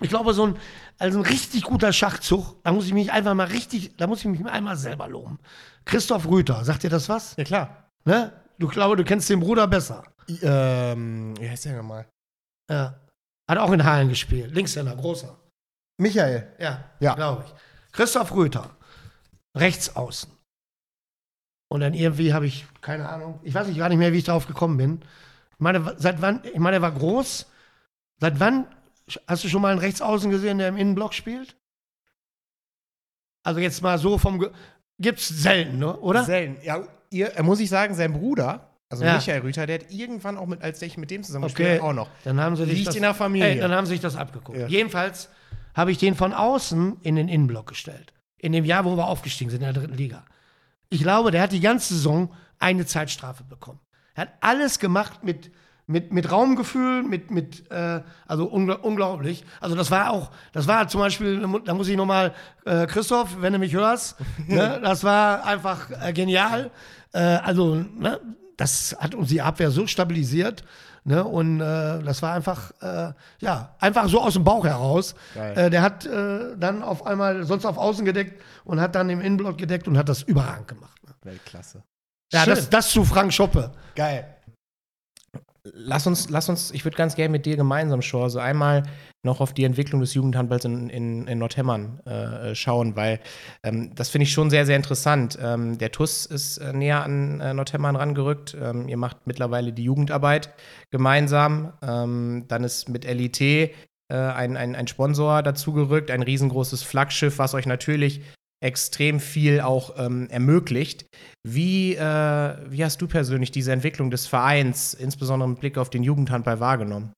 ich glaube, so ein, also ein richtig guter Schachzug, da muss ich mich einfach mal richtig, da muss ich mich einmal selber loben. Christoph Rüther, sagt dir das was? Ja, klar. Ne? Du glaube, du kennst den Bruder besser. I- Ähm, wie heißt der nochmal? Ja. Hat auch in Hallen gespielt. Linkshänder, großer. Michael. Ja, Ja. glaube ich. Christoph Rüther, rechts außen. Und dann irgendwie habe ich, keine Ahnung, ich weiß nicht gar nicht mehr, wie ich darauf gekommen bin. Ich meine, seit wann, ich meine, er war groß. Seit wann hast du schon mal einen Rechtsaußen gesehen, der im Innenblock spielt? Also jetzt mal so vom, Ge gibt's selten, ne? oder? Selten. Ja, ihr, muss ich sagen, sein Bruder, also Ja. Michael Rüther, der hat irgendwann auch mit, als ich mit dem zusammen Okay. auch noch. Dann haben sie sich Liegt das, in der Familie. Ey, dann haben sie sich das abgeguckt. Ja. Jedenfalls habe ich den von außen in den Innenblock gestellt. In dem Jahr, wo wir aufgestiegen sind in der dritten Liga. Ich glaube, der hat die ganze Saison eine Zeitstrafe bekommen. Er hat alles gemacht mit, mit, mit Raumgefühl, mit, mit äh, also ungl unglaublich. Also das war auch, das war zum Beispiel, da muss ich nochmal, äh, Christoph, wenn du mich hörst, ne, das war einfach äh, genial. Äh, also, ne, das hat uns die Abwehr so stabilisiert. Ne? Und äh, das war einfach, äh, ja, einfach so aus dem Bauch heraus. Äh, der hat äh, dann auf einmal sonst auf Außen gedeckt und hat dann im Innenblock gedeckt und hat das überragend gemacht. Ne? Weltklasse. Ja, das, das zu Frank Schoppe. Geil. Lass uns, lass uns, ich würde ganz gerne mit dir gemeinsam, Shore, so einmal noch auf die Entwicklung des Jugendhandballs in, in, in Nordhemmern äh, schauen, weil ähm, das finde ich schon sehr, sehr interessant. Ähm, der TUS ist äh, näher an äh, Nordhemmern rangerückt. Ähm, ihr macht mittlerweile die Jugendarbeit gemeinsam. Ähm, dann ist mit LIT äh, ein, ein, ein Sponsor dazugerückt, ein riesengroßes Flaggschiff, was euch natürlich extrem viel auch ähm, ermöglicht. Wie, äh, wie hast du persönlich diese Entwicklung des Vereins, insbesondere mit Blick auf den Jugendhandball, wahrgenommen?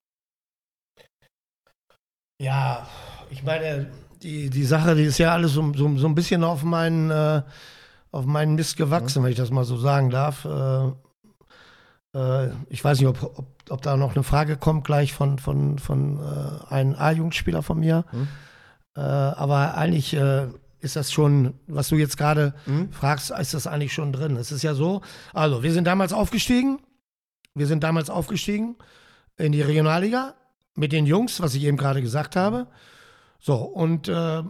Ja, ich meine, die, die Sache, die ist ja alles so, so, so ein bisschen auf meinen, äh, auf meinen Mist gewachsen, ja. wenn ich das mal so sagen darf. Äh, äh, ich weiß nicht, ob, ob, ob, da noch eine Frage kommt gleich von, von, von äh, einem A-Jugendspieler von mir. Hm. aber eigentlich ist das schon, was du jetzt gerade mhm. fragst, ist das eigentlich schon drin? Es ist ja so, also wir sind damals aufgestiegen, wir sind damals aufgestiegen in die Regionalliga mit den Jungs, was ich eben gerade gesagt habe. So, und äh,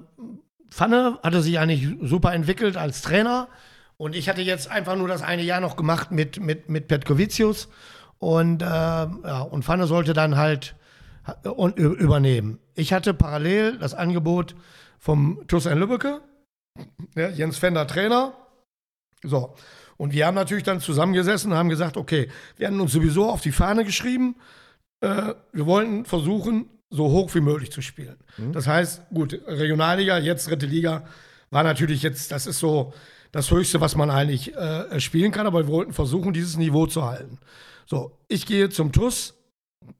Pfanne hatte sich eigentlich super entwickelt als Trainer. Und ich hatte jetzt einfach nur das eine Jahr noch gemacht mit, mit, mit Petkovicius. Und, äh, ja, und Pfanne sollte dann halt äh, übernehmen. Ich hatte parallel das Angebot vom TuS in Lübbecke, ja, Jens Fender Trainer. So, und wir haben natürlich dann zusammengesessen und haben gesagt, okay, wir hatten uns sowieso auf die Fahne geschrieben, äh, wir wollten versuchen, so hoch wie möglich zu spielen. Mhm. Das heißt, gut, Regionalliga, jetzt dritte Liga, war natürlich jetzt, das ist so das Höchste, was man eigentlich äh, spielen kann, aber wir wollten versuchen, dieses Niveau zu halten. So, ich gehe zum TUS.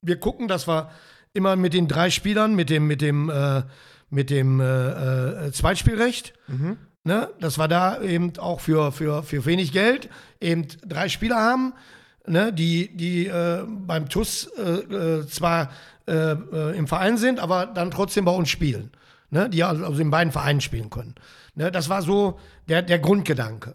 Wir gucken, dass wir immer mit den drei Spielern, mit dem, mit dem, äh, mit dem äh, äh, Zweitspielrecht, mhm. ne, dass wir da eben auch für, für, für wenig Geld eben drei Spieler haben, ne, die, die äh, beim TUS äh, äh, zwar äh, äh, im Verein sind, aber dann trotzdem bei uns spielen. Ne, die also in beiden Vereinen spielen können. Ne, das war so der, der Grundgedanke.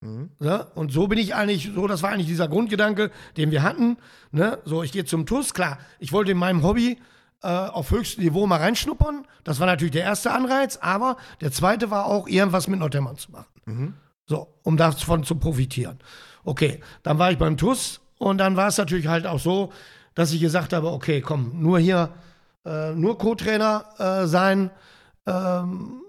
Mhm. Ne? Und so bin ich eigentlich, so, das war eigentlich dieser Grundgedanke, den wir hatten. Ne? So, ich gehe zum TUS, klar, ich wollte in meinem Hobby äh, auf höchstem Niveau mal reinschnuppern. Das war natürlich der erste Anreiz, aber der zweite war auch, irgendwas mit Nordhemmern zu machen. Mhm. So, um davon zu profitieren. Okay, dann war ich beim TUS und dann war es natürlich halt auch so, dass ich gesagt habe, okay, komm, nur hier, äh, nur Co-Trainer äh, sein, ähm,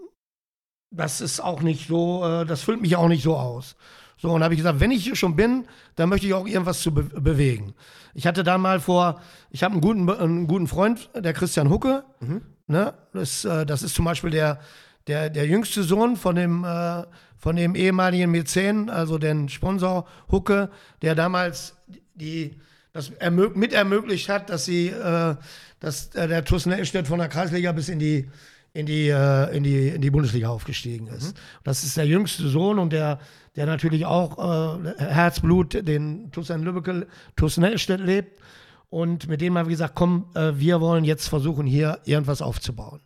das ist auch nicht so, äh, das füllt mich auch nicht so aus. So, und habe ich gesagt, wenn ich hier schon bin, dann möchte ich auch irgendwas zu be bewegen. Ich hatte da mal vor, ich habe einen guten, einen guten Freund, der Christian Hucke. Mhm. Ne? Das, äh, das ist zum Beispiel der, der, der jüngste Sohn von dem, äh, von dem ehemaligen Mäzen, also den Sponsor Hucke, der damals die, das mit ermöglicht hat, dass sie, äh, dass äh, der TuS Nettelstedt von der Kreisliga bis in die in die, äh, in die, in die Bundesliga aufgestiegen ist. Mhm. Das ist der jüngste Sohn und der, der natürlich auch äh, Herzblut den TuS Lübeck, TuS Nettelstedt lebt. Und mit dem haben wir gesagt, komm, äh, wir wollen jetzt versuchen, hier irgendwas aufzubauen.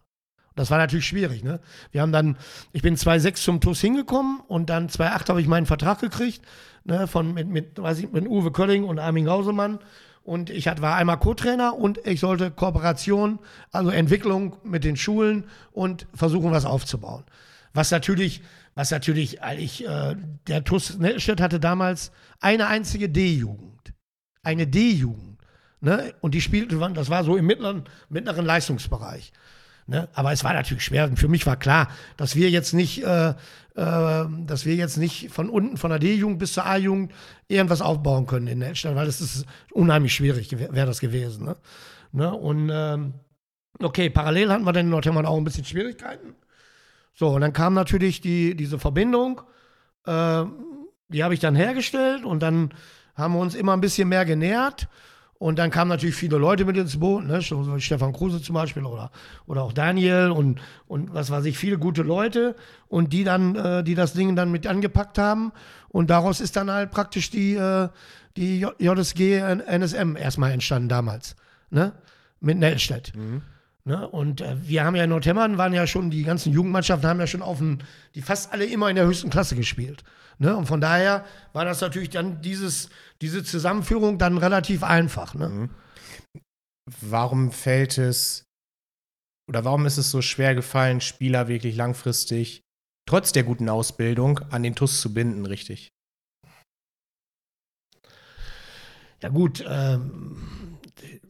Das war natürlich schwierig. Ne? Wir haben dann, ich bin 2,6 zum TUS hingekommen und dann 2,8 habe ich meinen Vertrag gekriegt, ne, von, mit, mit, weiß ich, mit Uwe Kölling und Armin Gausemann. Und ich war einmal Co-Trainer und ich sollte Kooperation, also Entwicklung mit den Schulen und versuchen, was aufzubauen. Was natürlich, was natürlich, eigentlich, äh, der TUS Nettelstedt hatte damals eine einzige D-Jugend. Eine D-Jugend. Ne? Und die spielte, das war so im mittleren, mittleren Leistungsbereich. Ne? Aber es war natürlich schwer. Und für mich war klar, dass wir jetzt nicht, äh, äh, dass wir jetzt nicht von unten, von der D-Jugend bis zur A-Jugend irgendwas aufbauen können in Elstein, weil das ist unheimlich schwierig, wäre das gewesen. Ne? Ne? Und ähm, okay, parallel hatten wir dann in Nordhemmern auch ein bisschen Schwierigkeiten. So, und dann kam natürlich die, diese Verbindung, äh, die habe ich dann hergestellt und dann haben wir uns immer ein bisschen mehr genähert. Und dann kamen natürlich viele Leute mit ins Boot, ne? Stefan Kruse zum Beispiel oder, oder auch Daniel und, und was weiß ich, viele gute Leute und die dann, äh, die das Ding dann mit angepackt haben. Und daraus ist dann halt praktisch die, äh, die JSG NSM erstmal entstanden damals, ne? Mit Nellstedt. Mhm. Ne? Und äh, wir haben ja in Nordhemmern, waren ja schon, die ganzen Jugendmannschaften haben ja schon auf den, die fast alle immer in der höchsten Klasse gespielt. Ne? Und von daher war das natürlich dann dieses, diese Zusammenführung dann relativ einfach. Ne? Mhm. Warum fällt es oder warum ist es so schwer gefallen, Spieler wirklich langfristig, trotz der guten Ausbildung, an den TUS zu binden, richtig? Ja gut, ähm,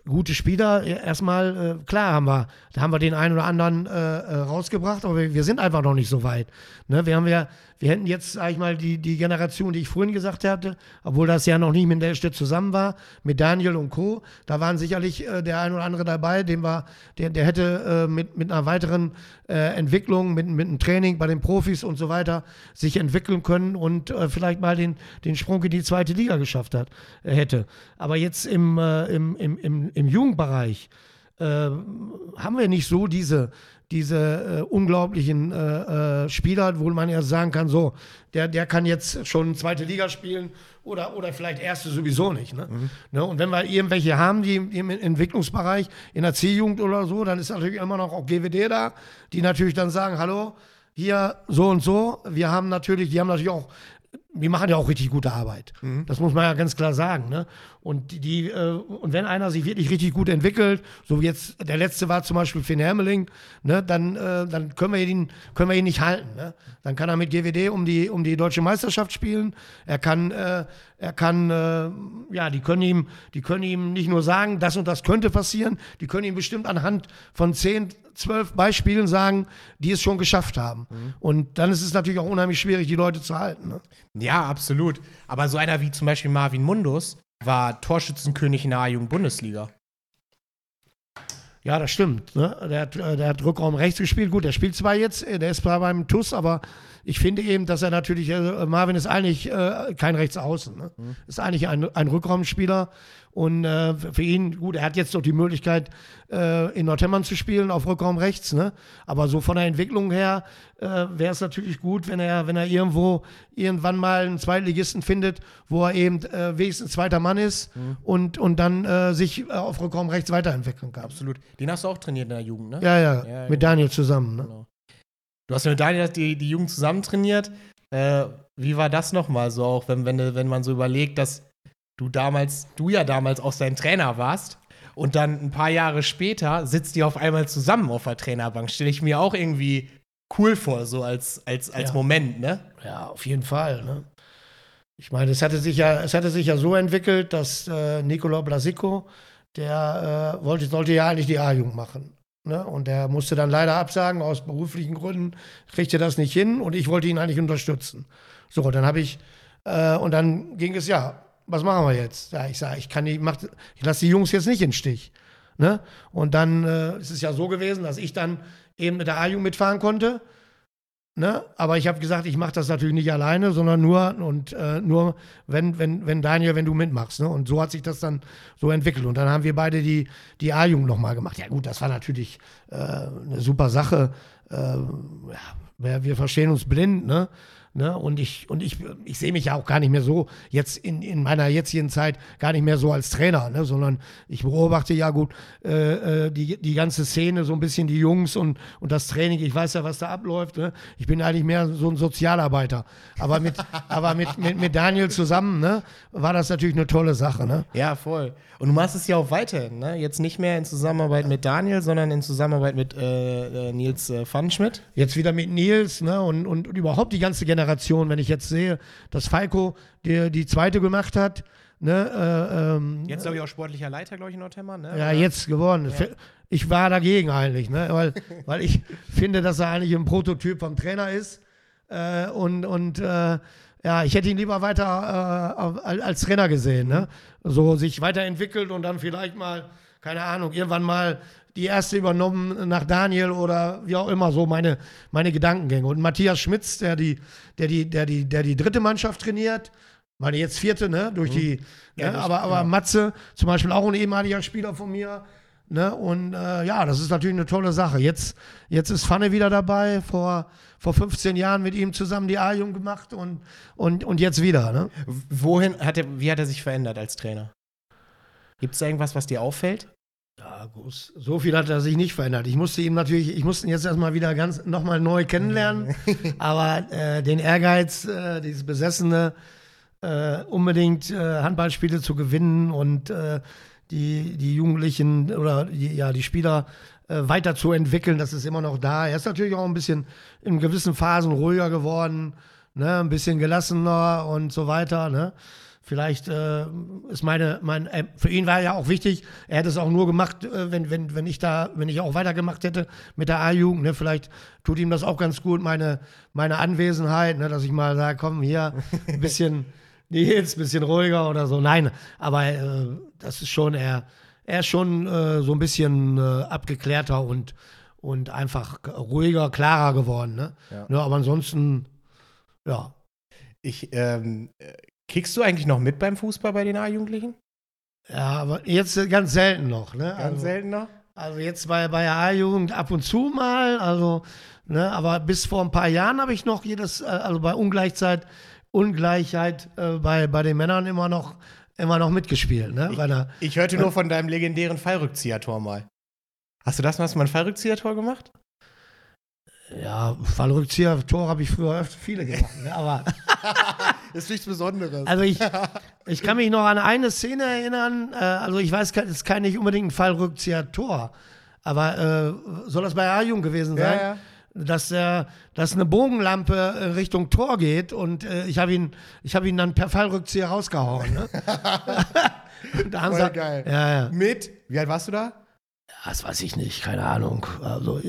gute Spieler. Erstmal, äh, klar haben wir, da haben wir den einen oder anderen äh, äh, rausgebracht, aber wir, wir, sind einfach noch nicht so weit. Ne? Wir haben ja, wir hätten jetzt, sag ich mal, die, die Generation, die ich vorhin gesagt hatte, obwohl das ja noch nicht mit der Stütze zusammen war, mit Daniel und Co., da waren sicherlich äh, der ein oder andere dabei, dem war, der, der hätte äh, mit, mit einer weiteren äh, Entwicklung, mit, mit einem Training bei den Profis und so weiter sich entwickeln können und äh, vielleicht mal den, den Sprung in die zweite Liga geschafft hat, äh, hätte. Aber jetzt im, äh, im, im, im, im Jugendbereich haben wir nicht so diese, diese äh, unglaublichen äh, äh, Spieler, wo man ja sagen kann, so, der, der kann jetzt schon zweite Liga spielen oder, oder vielleicht erste sowieso nicht. Ne? Mhm. Ne? Und wenn wir irgendwelche haben, die im Entwicklungsbereich, in der C-Jugend oder so, dann ist natürlich immer noch auch GWD da, die natürlich dann sagen, hallo, hier so und so. Wir haben natürlich, die haben natürlich auch die machen ja auch richtig gute Arbeit. Mhm. Das muss man ja ganz klar sagen. Ne? Und die, die äh, und wenn einer sich wirklich richtig gut entwickelt, so wie jetzt der letzte war zum Beispiel Finn Hermeling, ne, dann, äh, dann können wir ihn, können wir ihn nicht halten. Ne? Dann kann er mit GWD um die, um die deutsche Meisterschaft spielen. Er kann, äh, er kann, äh, ja, die können ihm, die können ihm nicht nur sagen, das und das könnte passieren, die können ihm bestimmt anhand von zehn, zwölf Beispielen sagen, die es schon geschafft haben. Mhm. Und dann ist es natürlich auch unheimlich schwierig, die Leute zu halten. Ne? Ja, absolut. Aber so einer wie zum Beispiel Marvin Mundus war Torschützenkönig in der A-Jugend-Bundesliga. Ja, das stimmt. Ne? Der, hat, äh, der hat Rückraum rechts gespielt. Gut, der spielt zwar jetzt, äh, der ist zwar beim TUS, aber ich finde eben, dass er natürlich, also Marvin ist eigentlich äh, kein Rechtsaußen. Ne? Mhm. Ist eigentlich ein, ein Rückraumspieler. Und äh, für ihn, gut, er hat jetzt doch die Möglichkeit, äh, in Nordhemmern zu spielen, auf Rückraum rechts. Ne? Aber so von der Entwicklung her äh, wäre es natürlich gut, wenn er, wenn er irgendwo irgendwann mal einen Zweitligisten findet, wo er eben äh, wenigstens zweiter Mann ist mhm. und, und dann äh, sich äh, auf Rückraum rechts weiterentwickeln kann. Absolut. Den hast du auch trainiert in der Jugend, ne? Ja, ja, ja mit genau. Daniel zusammen. Ne? Genau. Du hast mit Daniel die, die Jugend zusammen trainiert. Äh, wie war das nochmal so, auch wenn, wenn, wenn man so überlegt, dass du damals, du ja damals auch sein Trainer warst und dann ein paar Jahre später sitzt ihr auf einmal zusammen auf der Trainerbank. Stelle ich mir auch irgendwie cool vor, so als, als, als ja. Moment, ne? Ja, auf jeden Fall, ne? Ich meine, es hatte sich ja, es hatte sich ja so entwickelt, dass äh, Nicola Blasico, der äh, wollte, sollte ja eigentlich die A-Jugend machen. Ne? Und der musste dann leider absagen, aus beruflichen Gründen, kriegte das nicht hin und ich wollte ihn eigentlich unterstützen. So, dann habe ich, äh, und dann ging es ja, was machen wir jetzt? Ja, ich sage, ich kann nicht, mach, ich lasse die Jungs jetzt nicht den Stich. Ne? Und dann äh, ist es ja so gewesen, dass ich dann eben mit der A-Jugend mitfahren konnte. Ne? Aber ich habe gesagt, ich mache das natürlich nicht alleine, sondern nur und äh, nur, wenn, wenn, wenn Daniel, wenn du mitmachst. Ne? Und so hat sich das dann so entwickelt. Und dann haben wir beide die, die A-Jugend nochmal gemacht. Ja, gut, das war natürlich äh, eine super Sache. Äh, ja, wir verstehen uns blind, ne? Ne? Und ich, und ich, ich sehe mich ja auch gar nicht mehr so jetzt in, in meiner jetzigen Zeit gar nicht mehr so als Trainer, ne? sondern ich beobachte ja gut äh, äh, die, die ganze Szene, so ein bisschen die Jungs und, und das Training. Ich weiß ja, was da abläuft. Ne? Ich bin eigentlich mehr so ein Sozialarbeiter. Aber mit, aber mit, mit, mit Daniel zusammen ne? war das natürlich eine tolle Sache. Ne? Ja, voll. Und du machst es ja auch weiterhin. Ne? Jetzt nicht mehr in Zusammenarbeit mit Daniel, sondern in Zusammenarbeit mit äh, äh Nils äh, Pfannschmidt. Jetzt wieder mit Nils ne? und, und, und überhaupt die ganze Generation Generation, wenn ich jetzt sehe, dass Falco die, die zweite gemacht hat. Ne, äh, ähm, jetzt glaube ich auch sportlicher Leiter, glaube ich, in Nordhemmer. Ne? Ja, jetzt geworden. Ja. Ich war dagegen eigentlich, ne? weil, weil ich finde, dass er eigentlich ein Prototyp vom Trainer ist. Äh, und und äh, ja, ich hätte ihn lieber weiter äh, als Trainer gesehen. Ne? So sich weiterentwickelt und dann vielleicht mal, keine Ahnung, irgendwann mal die erste übernommen nach Daniel oder wie auch immer, so meine, meine Gedankengänge. Und Matthias Schmitz, der die, der die, der die, der die dritte Mannschaft trainiert, meine jetzt vierte, ne, durch mhm. die, ja, ne? aber, aber ja. Matze, zum Beispiel auch ein ehemaliger Spieler von mir, ne, und äh, ja, das ist natürlich eine tolle Sache. Jetzt, jetzt ist Pfanne wieder dabei, vor, vor 15 Jahren mit ihm zusammen die A-Jung gemacht und, und, und jetzt wieder, ne. Wohin hat er, wie hat er sich verändert als Trainer? Gibt es irgendwas, was dir auffällt? Groß. So viel hat er sich nicht verändert. Ich musste ihm natürlich, ich musste ihn jetzt erstmal wieder ganz nochmal neu kennenlernen. aber äh, den Ehrgeiz, äh, dieses Besessene, äh, unbedingt äh, Handballspiele zu gewinnen und äh, die, die Jugendlichen oder die, ja, die Spieler äh, weiterzuentwickeln, das ist immer noch da. Er ist natürlich auch ein bisschen in gewissen Phasen ruhiger geworden, ne, ein bisschen gelassener und so weiter. Ne? Vielleicht äh, ist meine, mein, äh, für ihn war ja auch wichtig, er hätte es auch nur gemacht, äh, wenn, wenn, wenn ich da, wenn ich auch weitergemacht hätte mit der A-Jugend. Ne? Vielleicht tut ihm das auch ganz gut, meine, meine Anwesenheit, ne? dass ich mal sage, komm hier, ein bisschen, Nils, ein bisschen ruhiger oder so. Nein, aber äh, das ist schon, er, er ist schon äh, so ein bisschen äh, abgeklärter und, und einfach ruhiger, klarer geworden. Ne? Ja. ja aber ansonsten, ja. Ich, ähm, Kickst du eigentlich noch mit beim Fußball bei den A-Jugendlichen? Ja, aber jetzt ganz selten noch. Ne? Ganz also, selten noch? Also jetzt bei, bei der A-Jugend ab und zu mal, also, ne, aber bis vor ein paar Jahren habe ich noch jedes, äh, also bei Ungleichzeit, Ungleichheit äh, bei, bei den Männern immer noch, immer noch mitgespielt. Ne? Ich, der, ich hörte nur von deinem legendären Fallrückzieher-Tor mal. Hast du das mal, hast du mal ein Fallrückzieher-Tor gemacht? Ja, Fallrückzieher-Tor habe ich früher öfter viele gemacht, ne? aber. ist nichts Besonderes. Also ich, ich kann mich noch an eine Szene erinnern, äh, also ich weiß, es ist kein nicht unbedingt ein Fallrückzieher-Tor, aber äh, soll das bei A-Jung gewesen sein? Ja, ja. Dass, äh, dass eine Bogenlampe Richtung Tor geht und äh, ich habe ihn, hab ihn dann per Fallrückzieher rausgehauen. Ne? da haben Voll sie, geil. Ja, ja. Mit, wie alt warst du da? Das weiß ich nicht, keine Ahnung. Also,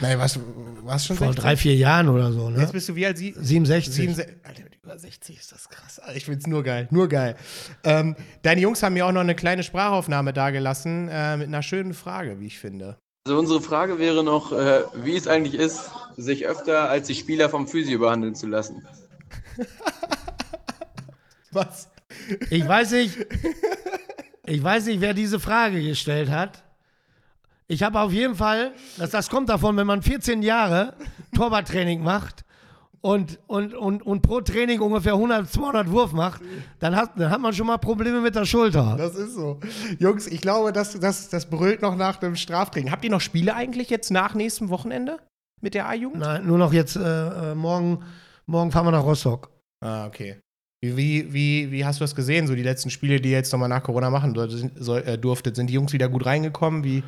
Nein, was, was schon Vor 60? drei, vier Jahren oder so, ne? Jetzt bist du wie alt? Sie 67. 67. Alter, über 60 ist das krass. Ich find's nur geil, nur geil. Ähm, deine Jungs haben mir auch noch eine kleine Sprachaufnahme dagelassen äh, mit einer schönen Frage, wie ich finde. Also unsere Frage wäre noch, äh, wie es eigentlich ist, sich öfter als die Spieler vom Physio behandeln zu lassen. was? Ich weiß nicht. Ich weiß nicht, wer diese Frage gestellt hat. Ich habe auf jeden Fall, das, das kommt davon, wenn man 14 Jahre Torwarttraining macht und, und, und, und pro Training ungefähr 100, 200 Wurf macht, dann hat, dann hat man schon mal Probleme mit der Schulter. Das ist so. Jungs, ich glaube, das, das, das brüllt noch nach dem Straftraining. Habt ihr noch Spiele eigentlich jetzt nach nächstem Wochenende mit der A-Jugend? Nein, nur noch jetzt, äh, äh morgen, morgen fahren wir nach Rostock. Ah, okay. Wie, wie, wie hast du das gesehen, so die letzten Spiele, die ihr jetzt nochmal nach Corona machen äh, durftet? Sind die Jungs wieder gut reingekommen? Wie,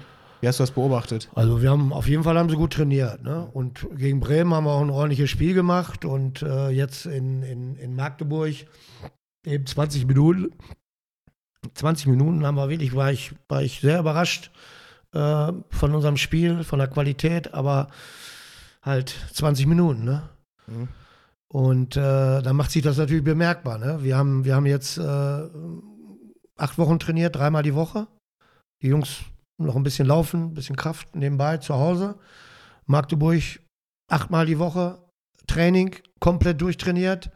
wie hast du das beobachtet? Also wir haben auf jeden Fall haben sie gut trainiert. Ne? Und gegen Bremen haben wir auch ein ordentliches Spiel gemacht und äh, jetzt in, in, in Magdeburg eben 20 Minuten. 20 Minuten haben wir wirklich, war ich, war ich sehr überrascht äh, von unserem Spiel, von der Qualität, aber halt 20 Minuten, ne? Mhm. Und äh, da macht sich das natürlich bemerkbar. Ne? Wir, haben, wir haben jetzt äh, acht Wochen trainiert, dreimal die Woche. Die Jungs noch ein bisschen laufen, ein bisschen Kraft nebenbei zu Hause. Magdeburg achtmal die Woche Training, komplett durchtrainiert.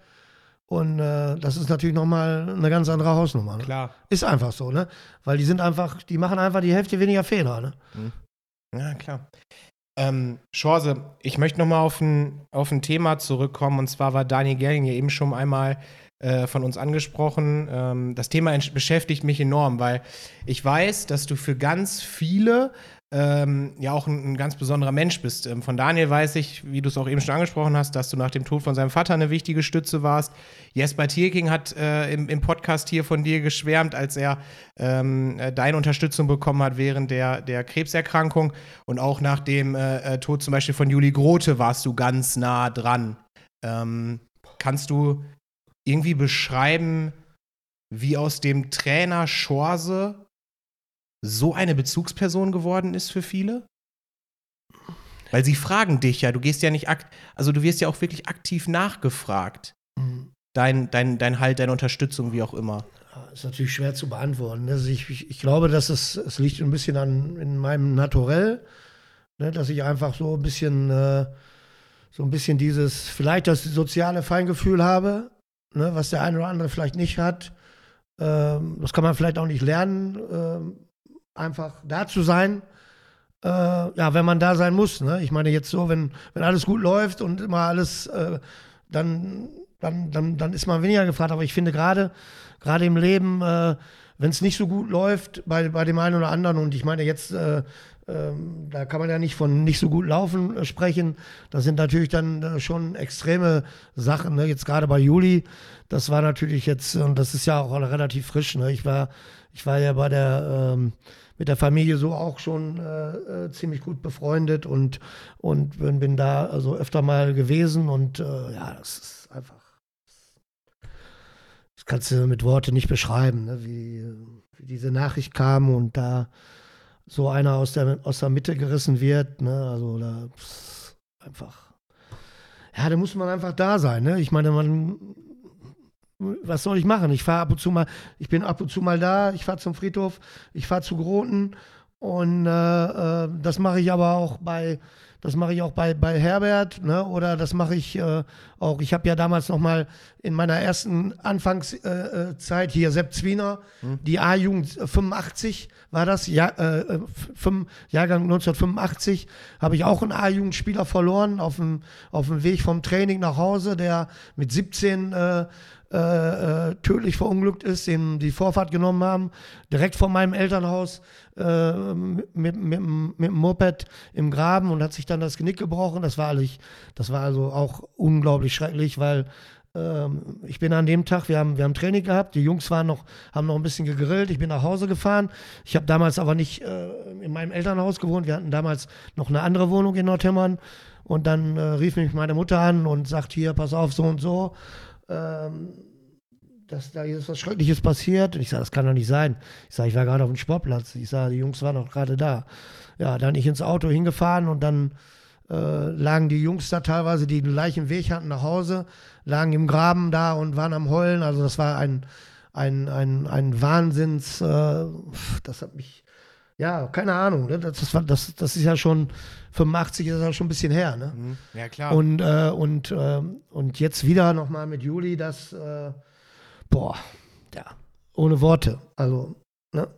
Und äh, das ist natürlich nochmal eine ganz andere Hausnummer. Ne? Klar. Ist einfach so, ne? Weil die sind einfach, die machen einfach die Hälfte weniger Fehler, ne? Mhm. Ja, klar. Ähm, Schorse, ich möchte nochmal auf ein, auf ein Thema zurückkommen. Und zwar war Daniel Gerling ja eben schon einmal äh, von uns angesprochen. Ähm, das Thema beschäftigt mich enorm, weil ich weiß, dass du für ganz viele ähm, ja auch ein, ein, ganz besonderer Mensch bist. Ähm, von Daniel weiß ich, wie du es auch eben schon angesprochen hast, dass du nach dem Tod von seinem Vater eine wichtige Stütze warst. Jesper Tierking hat äh, im, im, Podcast hier von dir geschwärmt, als er ähm, äh, deine Unterstützung bekommen hat während der, der Krebserkrankung. Und auch nach dem äh, äh Tod zum Beispiel von Juli Grote warst du ganz nah dran. Ähm, kannst du irgendwie beschreiben, wie aus dem Trainer Schorse so eine Bezugsperson geworden ist für viele? Weil sie fragen dich ja, du gehst ja nicht akt, also du wirst ja auch wirklich aktiv nachgefragt. Mhm. Dein, dein, dein Halt, deine Unterstützung, wie auch immer. ist natürlich schwer zu beantworten. Also ich, ich, ich, glaube, dass es, es liegt ein bisschen an in meinem Naturell, ne, dass ich einfach so ein bisschen, äh, so ein bisschen dieses, vielleicht das soziale Feingefühl habe, ne, was der eine oder andere vielleicht nicht hat. Ähm, das kann man vielleicht auch nicht lernen, ähm, einfach da zu sein. Äh, ja, wenn man da sein muss. Ne? Ich meine, jetzt so, wenn, wenn alles gut läuft und immer alles, äh, dann dann, dann, dann ist man weniger gefragt. Aber ich finde gerade, gerade im Leben, äh, wenn es nicht so gut läuft bei, bei dem einen oder anderen, und ich meine jetzt, äh, da kann man ja nicht von nicht so gut laufen äh, sprechen. Das sind natürlich dann äh, schon extreme Sachen. Ne? Jetzt gerade bei Juli, das war natürlich jetzt, und das ist ja auch relativ frisch. Ne? Ich war, ich war ja bei der ähm, mit der Familie so auch schon äh, äh, ziemlich gut befreundet und, und bin, bin da also öfter mal gewesen und äh, ja, das ist einfach. Das kannst du mit Worte nicht beschreiben, ne? wie, wie diese Nachricht kam und da so einer aus der, aus der Mitte gerissen wird. Ne? Also da pss, einfach. Ja, da muss man einfach da sein. Ne? Ich meine, man was soll ich machen? Ich fahre ab und zu mal, ich bin ab und zu mal da, ich fahre zum Friedhof, ich fahre zu Groten und äh, äh, das mache ich aber auch bei, das mache ich auch bei, bei Herbert, ne? oder das mache ich äh, auch, ich habe ja damals noch mal in meiner ersten Anfangszeit äh, hier, Sepp Zwiener, hm. die A-Jugend 85 war das, ja, äh, fünf, Jahrgang 1985, habe ich auch einen A-Jugendspieler verloren auf dem, auf dem Weg vom Training nach Hause, der mit 17 äh, äh, äh, tödlich verunglückt ist, den die Vorfahrt genommen haben, direkt vor meinem Elternhaus äh, mit, mit, mit, mit dem Moped im Graben und hat sich dann das Genick gebrochen. Das war, alles, das war also auch unglaublich schrecklich, weil ähm, ich bin an dem Tag, wir haben, wir haben Training gehabt, die Jungs waren noch, haben noch ein bisschen gegrillt, ich bin nach Hause gefahren. Ich habe damals aber nicht äh, in meinem Elternhaus gewohnt, wir hatten damals noch eine andere Wohnung in Nordhemmern. Und dann äh, rief mich meine Mutter an und sagt, hier, pass auf, so und so ähm, dass da ist was Schreckliches passiert. Und ich sage, das kann doch nicht sein. Ich sage, ich war gerade auf dem Sportplatz. Ich sage, die Jungs waren doch gerade da. Ja, dann ich ins Auto hingefahren und dann äh, lagen die Jungs da teilweise, die den gleichen Weg hatten nach Hause, lagen im Graben da und waren am Heulen. Also das war ein, ein, ein, ein Wahnsinns, äh, das hat mich, ja, keine Ahnung, ne? das, das, das, das ist ja schon 85 ist ja schon ein bisschen her, ne? Mhm. Ja, klar. Und, äh, und, äh, und jetzt wieder nochmal mit Juli, das, äh, boah, ja, ohne Worte. Also, ne?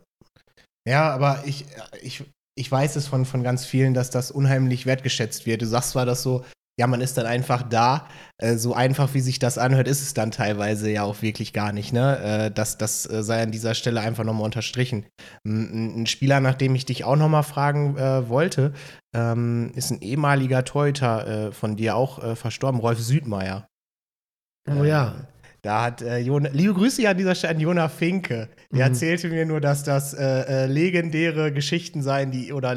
Ja, aber ich, ich, ich weiß es von, von ganz vielen, dass das unheimlich wertgeschätzt wird. Du sagst zwar das so, ja, man ist dann einfach da. Äh, so einfach, wie sich das anhört, ist es dann teilweise ja auch wirklich gar nicht. Ne? Äh, das, das äh, sei an dieser Stelle einfach nochmal unterstrichen. Ein, ein, Spieler, nach dem ich dich auch nochmal fragen äh, wollte, ähm, ist ein ehemaliger Teuter äh, von dir auch äh, verstorben, Rolf Südmeier. Oh ja. Da hat äh, Jona, liebe Grüße an dieser Stelle an Jona Finke. Der mhm. erzählte mir nur, dass das äh, äh, legendäre Geschichten seien, die oder,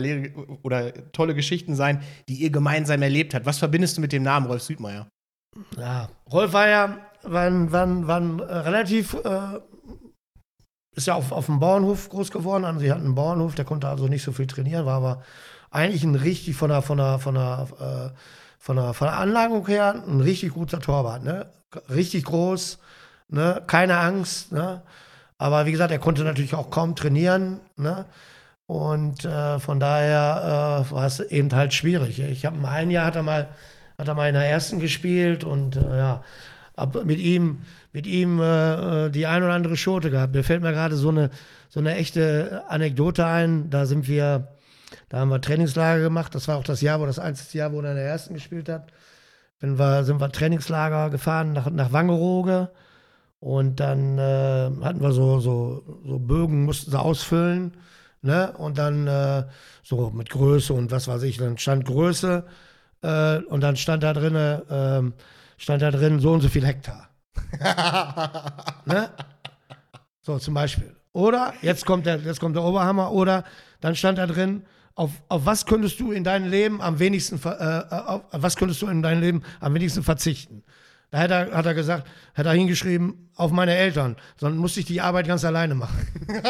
oder tolle Geschichten seien, die ihr gemeinsam erlebt habt. Was verbindest du mit dem Namen Rolf Südmeier? Ja, Rolf war ja war, war ein, äh, relativ äh, ist ja auf, auf dem Bauernhof groß geworden. Also sie hatten einen Bauernhof, der konnte also nicht so viel trainieren, war aber eigentlich ein richtig von der von der von der äh, von der, von der Anlagung her ein richtig guter Torwart, ne? Richtig groß, ne? Keine Angst, ne? Aber wie gesagt, er konnte natürlich auch kaum trainieren, ne? Und äh, von daher äh, war es eben halt schwierig. Ich habe ein Jahr hat er mal hat er mal in der ersten gespielt und äh, ja, hab mit ihm mit ihm äh, äh, die ein oder andere Schote gehabt. Mir fällt mir gerade so eine so eine echte Anekdote ein. Da sind wir da haben wir Trainingslager gemacht. Das war auch das Jahr, wo das einzige Jahr, wo er in der ersten gespielt hat. Dann wir, sind wir Trainingslager gefahren nach, nach Wangerooge. Und dann äh, hatten wir so, so, so Bögen, mussten sie ausfüllen. Ne? Und dann äh, so mit Größe und was weiß ich, dann stand Größe äh, und dann stand da drin, ähm, stand da drin so und so viel Hektar. ne? So zum Beispiel. Oder, jetzt kommt, der, jetzt kommt der Oberhammer, oder dann stand da drin, auf, auf was könntest du in deinem Leben am wenigsten, äh, auf, auf was könntest du in deinem Leben am wenigsten verzichten? Da hat er, hat er gesagt, hat er hingeschrieben, auf meine Eltern, sondern musste ich die Arbeit ganz alleine machen.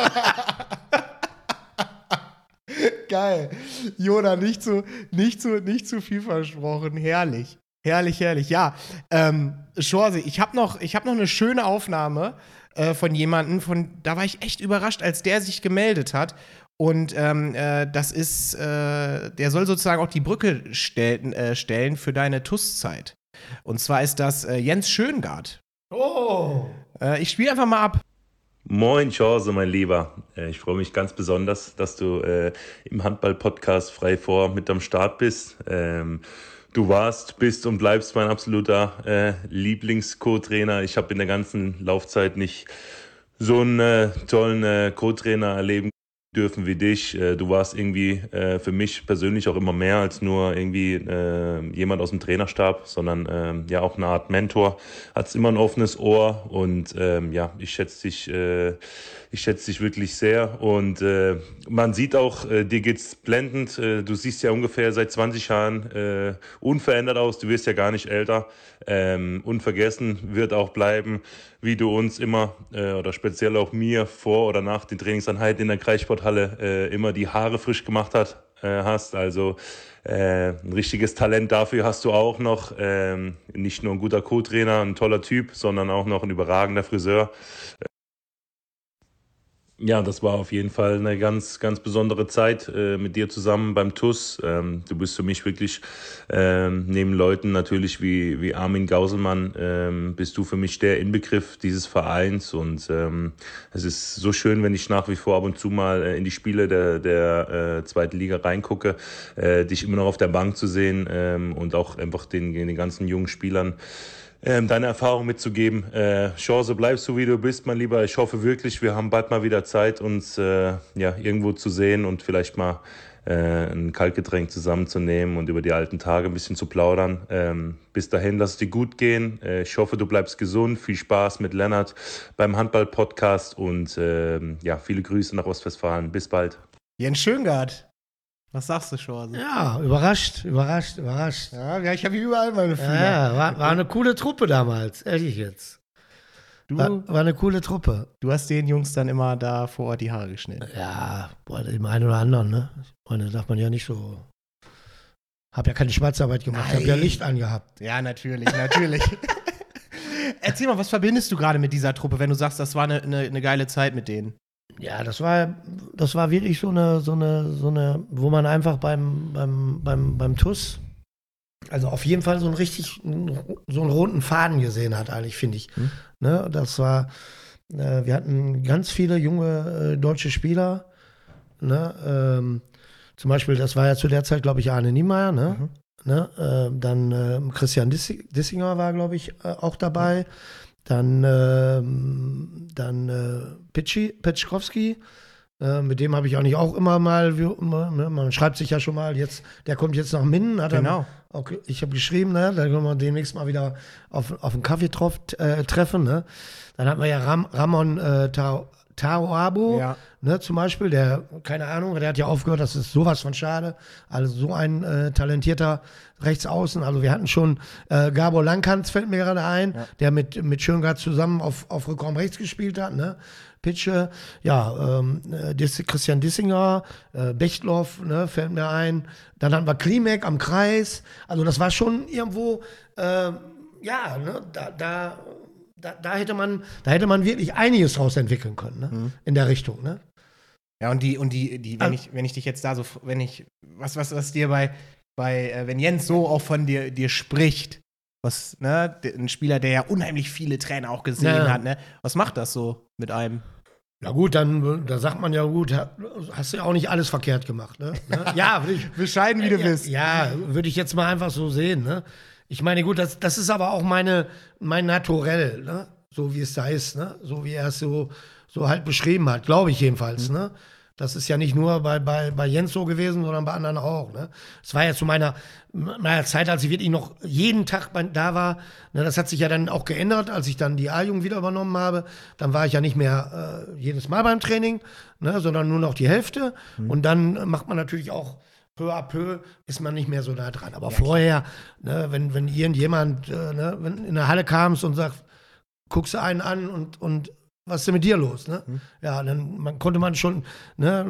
Geil. Jona, nicht zu, nicht, zu, nicht zu viel versprochen. Herrlich. Herrlich, herrlich. Ja, ähm, Schorsi, ich habe noch, hab noch eine schöne Aufnahme äh, von jemandem, von, da war ich echt überrascht, als der sich gemeldet hat. Und ähm, äh, das ist, äh, der soll sozusagen auch die Brücke stellen, äh, stellen für deine TUS-Zeit. Und zwar ist das äh, Jens Schöngard. Oh! Äh, ich spiele einfach mal ab. Moin, Chance, mein Lieber. Äh, ich freue mich ganz besonders, dass du im Handball-Podcast frei vor mit am Start bist. Ähm, du warst, bist und bleibst mein absoluter äh, Lieblings-Co-Trainer. Ich habe in der ganzen Laufzeit nicht so einen äh, tollen äh, Co-Trainer erleben dürfen wie dich. Äh, du warst irgendwie äh, für mich persönlich auch immer mehr als nur irgendwie äh, jemand aus dem Trainerstab, sondern ähm, ja auch eine Art Mentor. Hattest immer ein offenes Ohr und ähm, ja, ich schätze dich, ich schätze dich wirklich sehr und man sieht auch, dir geht's blendend. du siehst ja ungefähr seit 20 Jahren unverändert aus. Du wirst ja gar nicht älter. Ähm, unvergessen wird auch bleiben, wie du uns immer oder speziell auch mir vor oder nach den Trainingseinheiten in der Kreissport Sporthalle äh, immer die Haare frisch gemacht hat, äh, hast. Also äh, ein richtiges Talent dafür hast du auch noch. Ähm, nicht nur ein guter Co-Trainer, ein toller Typ, sondern auch noch ein überragender Friseur. Ja, das war auf jeden Fall eine ganz, ganz besondere Zeit äh, mit dir zusammen beim TUS. Ähm, du bist für mich wirklich ähm, neben Leuten natürlich wie, wie Armin Gauselmann, ähm, bist du für mich der Inbegriff dieses Vereins. Und ähm, es ist so schön, wenn ich nach wie vor ab und zu mal äh, in die Spiele der, der äh, zweiten Liga reingucke, äh, dich immer noch auf der Bank zu sehen ähm, und auch einfach den, den ganzen jungen Spielern ähm, deine Erfahrung mitzugeben. Äh, Chance, bleibst so wie du bist, mein Lieber. Ich hoffe wirklich, wir haben bald mal wieder Zeit, uns äh, ja, irgendwo zu sehen und vielleicht mal äh, ein Kaltgetränk zusammenzunehmen und über die alten Tage ein bisschen zu plaudern. Ähm, bis dahin, lass es dir gut gehen. Äh, ich hoffe, du bleibst gesund. Viel Spaß mit Lennart beim Handball-Podcast und ähm, ja, viele Grüße nach Ostwestfalen. Bis bald. Jens Schöngard. Was sagst du, schon? Ja, überrascht, überrascht, überrascht. Ja, ich habe überall meine Fühler. Ja, war, war, eine coole Truppe damals, ehrlich jetzt. Du, war, war, eine coole Truppe. Du hast den Jungs dann immer da vor Ort die Haare geschnitten. Ja, boah, dem einen oder anderen, ne? Ich meine, darf man ja nicht so. Hab ja keine Schwarzarbeit gemacht, Nein. hab ja Licht angehabt. Ja, natürlich, natürlich. Erzähl mal, was verbindest du gerade mit dieser Truppe, wenn du sagst, das war eine, eine, eine geile Zeit mit denen? Ja, das war, das war wirklich so eine, so eine, so eine, wo man einfach beim, beim, beim, beim TUS, also auf jeden Fall so einen richtig, so einen roten Faden gesehen hat, eigentlich, finde ich. Hm. Ne, das war, äh, wir hatten ganz viele junge äh, deutsche Spieler, ne, ähm, zum Beispiel, das war ja zu der Zeit, glaube ich, Arne Niemeyer, ne? Mhm. Ne, äh, dann äh, Christian Dissinger war, glaube ich, äh, auch dabei. Mhm. Dann, äh, dann äh, Pitschi, Petschkowski, äh, mit dem habe ich eigentlich auch immer mal, immer, ne, man schreibt sich ja schon mal, jetzt, der kommt jetzt nach Minden. Genau. Er, okay, ich habe geschrieben, ne, da können wir demnächst mal wieder auf, auf einen Kaffee äh, treffen. Ne. Dann hat man ja Ram, Ramon äh, Tao, Taoabo, ja. ne, zum Beispiel, der, keine Ahnung, der hat ja aufgehört, das ist sowas von schade. Also so ein äh, talentierter Rechtsaußen. Also wir hatten schon äh, Gabor Langkantz, fällt mir gerade ein, ja. der mit, mit Schöngard zusammen auf, auf Rückraum rechts gespielt hat, ne? Pitsche, ja, ähm, äh, Diss, Christian Dissinger, äh, Bechtloff, ne, fällt mir ein. Dann hatten wir Klimek am Kreis. Also das war schon irgendwo, äh, ja, ne, da, da da, da, hätte man, da hätte man wirklich einiges draus entwickeln können, ne? Mhm. In der Richtung, ne? Ja, und die, und die, die, wenn, also, ich, wenn ich dich jetzt da so, wenn ich, was, was, was dir bei, bei, äh, wenn Jens so auch von dir, dir spricht, was, ne, ein Spieler, der ja unheimlich viele Trainer auch gesehen ja. hat, ne? Was macht das so mit einem? Ja gut, dann da sagt man ja gut, hast du ja auch nicht alles verkehrt gemacht, ne? ja, bescheiden wie du bist. Ja, würde ich jetzt mal einfach so sehen, ne? Ich meine, gut, das, das ist aber auch meine, mein Naturell, ne? so wie es da ist, ne? so wie er es so, so halt beschrieben hat, glaube ich jedenfalls. Mhm. Ne? Das ist ja nicht nur bei, bei, bei Jens so gewesen, sondern bei anderen auch. Ne? Es war ja zu meiner, meiner Zeit, als ich wirklich noch jeden Tag da war. Ne, das hat sich ja dann auch geändert, als ich dann die A-Jugend wieder übernommen habe. Dann war ich ja nicht mehr äh, jedes Mal beim Training, ne, sondern nur noch die Hälfte. Mhm. Und dann macht man natürlich auch peu à peu ist man nicht mehr so da dran. Aber ja, vorher, ne, wenn, wenn irgendjemand äh, ne, wenn in der Halle kamst und sagt, guckst du einen an und, und was ist denn mit dir los? Ne? Mhm. Ja, dann man, konnte man schon, ne,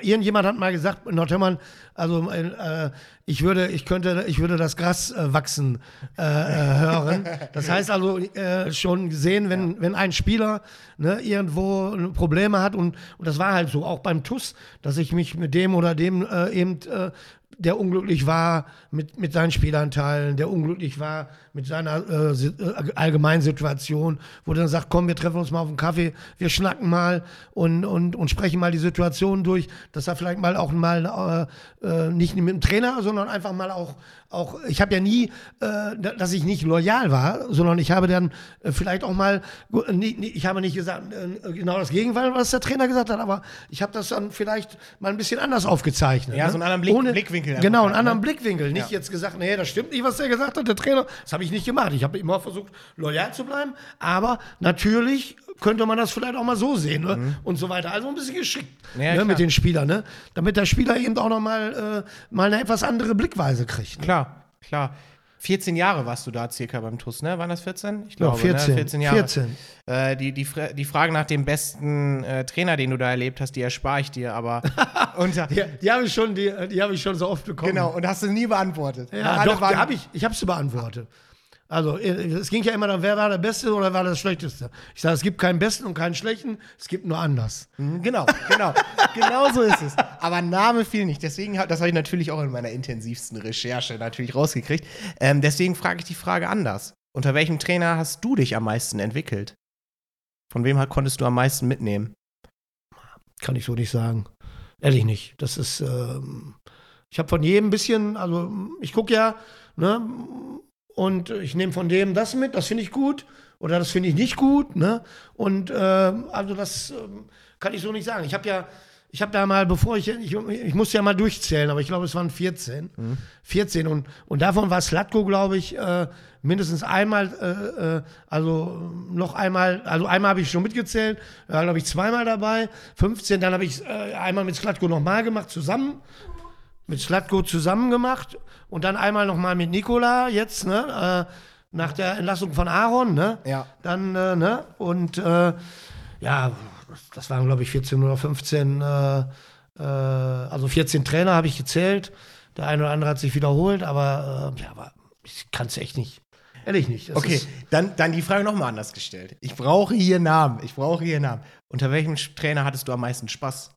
irgendjemand hat mal gesagt, Nordhemmern, also äh, ich würde, ich könnte, ich würde das Gras äh, wachsen äh, äh hören. Das heißt also äh, schon gesehen, wenn, ja. wenn ein Spieler ne, irgendwo Probleme hat und, und das war halt so, auch beim TUS, dass ich mich mit dem oder dem äh, eben der unglücklich war mit, mit seinen Spielanteilen, der unglücklich war mit seiner äh, äh, Allgemeinsituation, wo er dann sagt, komm, wir treffen uns mal auf einen Kaffee, wir schnacken mal und, und, und sprechen mal die Situation durch, dass er vielleicht mal auch mal äh, äh, nicht mit dem Trainer, sondern einfach mal auch, auch ich habe ja nie, äh, da- dass ich nicht loyal war, sondern ich habe dann äh, vielleicht auch mal, ich habe nicht gesagt, genau das Gegenteil, was der Trainer gesagt hat, aber ich habe das dann vielleicht mal ein bisschen anders aufgezeichnet. Ja, ne? so einen anderen Blick- Blickwinkel einfach Genau, einen gehabt, anderen ne? Blickwinkel. Nicht jetzt gesagt, nee, das stimmt nicht, was der gesagt hat, der Trainer. Das habe ich nicht gemacht. Ich habe immer versucht, loyal zu bleiben. Aber natürlich könnte man das vielleicht auch mal so sehen ne? und so weiter. Also ein bisschen geschickt Mhm. Ja, ne, mit den Spielern, ne? damit der Spieler eben auch noch mal, äh, mal eine etwas andere Blickweise kriegt. Ne? Klar, klar. 14 Jahre warst du da circa beim TUS, ne? Waren das 14? Ich Ja, glaube, 14. Ne? 14 Jahre. 14. Äh, die, die, die Frage nach dem besten äh, Trainer, den du da erlebt hast, die erspare ich dir, aber unter. Die, die habe ich, schon- die, die hab ich schon so oft bekommen. Genau, und hast du nie beantwortet. Ja, doch, waren- die hab ich, ich habe sie beantwortet. Also, äh, es ging ja immer darum, wer war der Beste oder wer war das Schlechteste. Ich sage, es gibt keinen Besten und keinen Schlechten, es gibt nur anders. Mhm, Genau, genau. genau so ist es. Aber Name fiel nicht. Deswegen, das habe ich natürlich auch in meiner intensivsten Recherche natürlich rausgekriegt. Ähm, deswegen frage ich die Frage anders. Unter welchem Trainer hast du dich am meisten entwickelt? Von wem konntest du am meisten mitnehmen? Kann ich so nicht sagen. Ehrlich nicht. Das ist, ähm, ich habe von jedem ein bisschen, also ich gucke ja, ne, und ich nehme von dem das mit, das finde ich gut oder das finde ich nicht gut, ne? Und ähm, also das ähm, kann ich so nicht sagen. Ich habe ja, ich habe da mal, bevor ich, ich, ich musste ja mal durchzählen, aber ich glaube, es waren 14. 14 und, und davon war Slatko, glaube ich, äh, mindestens einmal, äh, äh, also noch einmal, also einmal habe ich schon mitgezählt, da glaube ich zweimal dabei. 15, dann habe ich äh, einmal mit Slatko nochmal gemacht, zusammen mit Slatko zusammen gemacht und dann einmal noch mal mit Nikola jetzt, ne, äh, nach der Entlassung von Aaron, ne? Ja. Dann, äh, ne? Und äh, ja, das- waren, glaube ich, 14 oder 15, äh, äh, also 14 Trainer habe ich gezählt. Der eine oder andere hat sich wiederholt, aber äh, ja, aber ich kann es echt nicht. Ehrlich nicht. Das Okay, dann, dann die Frage nochmal anders gestellt. Ich brauche hier Namen. Ich brauche hier Namen. Unter welchem Trainer hattest du am meisten Spaß?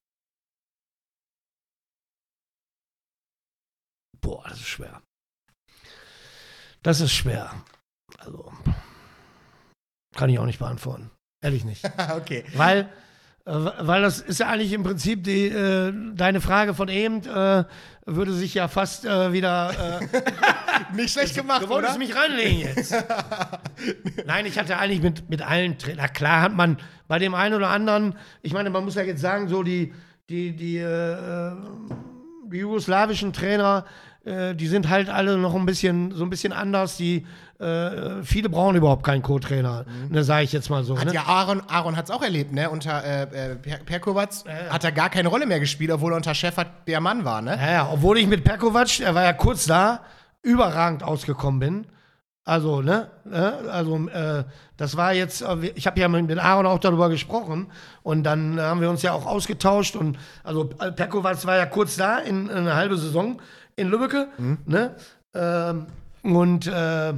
Boah, das ist schwer. Das ist schwer. Also, kann ich auch nicht beantworten. Ehrlich nicht. okay. Weil, äh, weil das ist ja eigentlich im Prinzip die, äh, deine Frage von eben, äh, würde sich ja fast äh, wieder. Äh, Nicht schlecht gemacht, du wolltest oder? mich reinlegen jetzt. Nein, ich hatte eigentlich mit, mit allen Trainern. Na klar hat man bei dem einen oder anderen, ich meine, man muss ja jetzt sagen, so die, die, die, äh, die jugoslawischen Trainer, äh, die sind halt alle noch ein bisschen, so ein bisschen anders. Die, äh, viele brauchen überhaupt keinen Co-Trainer, ne, sage ich jetzt mal so. Hat ne? ja Aaron, Aaron hat es auch erlebt, ne? Unter äh, äh, Per- Perkovac hat er gar keine Rolle mehr gespielt, obwohl er unter Schäffert der Mann war, ne? Ja, ja, obwohl ich mit Perkovac, er war ja kurz da, überragend ausgekommen bin. Also, ne? ne? Also, äh, das war jetzt, äh, ich habe ja mit den Aaron auch darüber gesprochen und dann haben wir uns ja auch ausgetauscht und also äh, Perkovac war ja kurz da in, in eine halbe Saison in Lübbecke, ne? Ähm, und äh,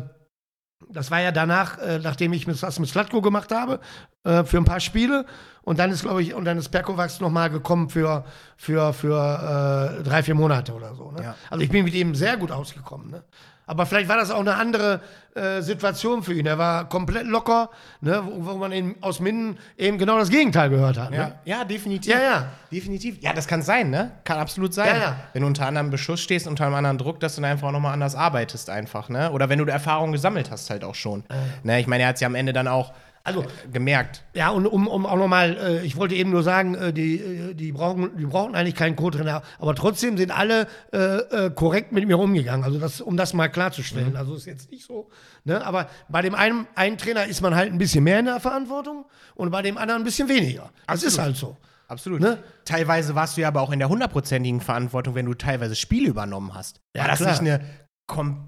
das war ja danach, äh, nachdem ich das mit Slatko gemacht habe, äh, für ein paar Spiele. Und dann ist, glaube ich, und dann ist Perkovac nochmal gekommen für, für, für äh, drei, vier Monate oder so. Ne? Ja. Also ich bin mit ihm sehr gut ausgekommen. Ne? Aber vielleicht war das auch eine andere äh, Situation für ihn. Er war komplett locker, ne? wo, wo man ihn aus Minden eben genau das Gegenteil gehört hat. Ja, Ne? ja, definitiv. Ja, ja. Definitiv. Ja, das kann sein, ne? Kann absolut sein. Ja, ja. Wenn du unter anderem Beschuss stehst, unter einem anderen Druck, dass du dann einfach auch nochmal anders arbeitest, einfach, ne? Oder wenn du Erfahrung gesammelt hast, halt auch schon. Ne? Ich meine, er hat es ja am Ende dann auch Also, gemerkt. Ja, und um, um auch nochmal, äh, ich wollte eben nur sagen, äh, die, äh, die, brauchen, die brauchen eigentlich keinen Co-Trainer, aber trotzdem sind alle äh, äh, korrekt mit mir umgegangen. Also das, um das mal klarzustellen. Also ist jetzt nicht so. Ne? Aber bei dem einen, einen Trainer ist man halt ein bisschen mehr in der Verantwortung und bei dem anderen ein bisschen weniger. Das ist halt so. Absolut. Ne? Teilweise warst du ja aber auch in der hundertprozentigen Verantwortung, wenn du teilweise Spiele übernommen hast. Ja, War das klar. nicht eine,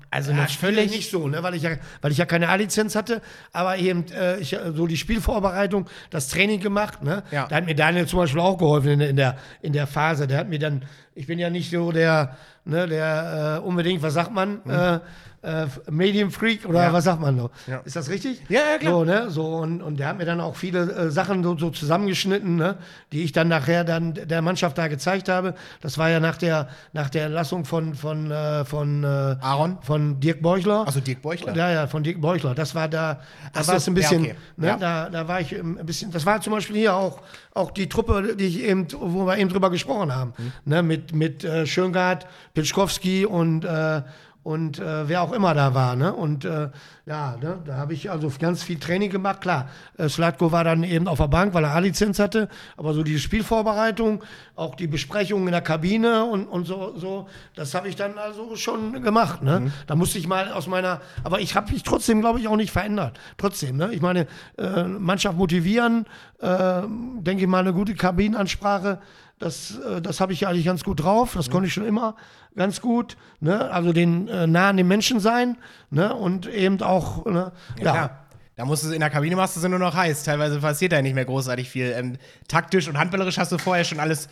also Ja, völlig. nicht so, ne? weil, ich ja, weil ich ja keine A-Lizenz hatte, aber eben äh, ich, so die Spielvorbereitung, das Training gemacht. Ne? Ja. Da hat mir Daniel zum Beispiel auch geholfen in, in, der, in der Phase. Der hat mir dann, ich bin ja nicht so der, ne, der äh, unbedingt, was sagt man, äh, äh, Medienfreak oder Ja. was sagt man so? Ja. Ist das richtig? Ja, ja, klar. So, ne? so und, und der hat mir dann auch viele äh, Sachen so, so zusammengeschnitten, ne? die ich dann nachher dann der Mannschaft da gezeigt habe. Das war ja nach der, nach der Entlassung von, von, äh, von, Aaron? von Dirk Beuchler. Also Dirk Beuchler. Ja, ja, von Dirk Beuchler. Das war da, da war es so, ein bisschen, okay. ne, da, da war ich ähm, ein bisschen, das war zum Beispiel hier auch, auch die Truppe, die ich eben, wo wir eben drüber gesprochen haben, Mhm. ne, mit, mit äh, Schöngard, Pitschkowski und, äh, und äh, wer auch immer da war. Ne? Und äh, ja, ne, da habe ich also ganz viel Training gemacht. Klar, äh, Slatko war dann eben auf der Bank, weil er A-Lizenz hatte, aber so die Spielvorbereitung, auch die Besprechungen in der Kabine und, und so, so, das habe ich dann also schon gemacht. Ne? Da musste ich mal aus meiner, aber ich habe mich trotzdem, glaube ich, auch nicht verändert. Trotzdem, ne? ich meine, äh, Mannschaft motivieren, äh, denke ich mal, eine gute Kabinenansprache, das, äh, das habe ich eigentlich ganz gut drauf. Das konnte ich schon immer ganz gut. Ne? Also den äh, nah an den Menschen sein ne? und eben auch, ne? ja. Klar. Da musst du in der Kabine machst du es ja nur noch heiß. Teilweise passiert da nicht mehr großartig viel. Ähm, taktisch und handballerisch hast du vorher schon alles,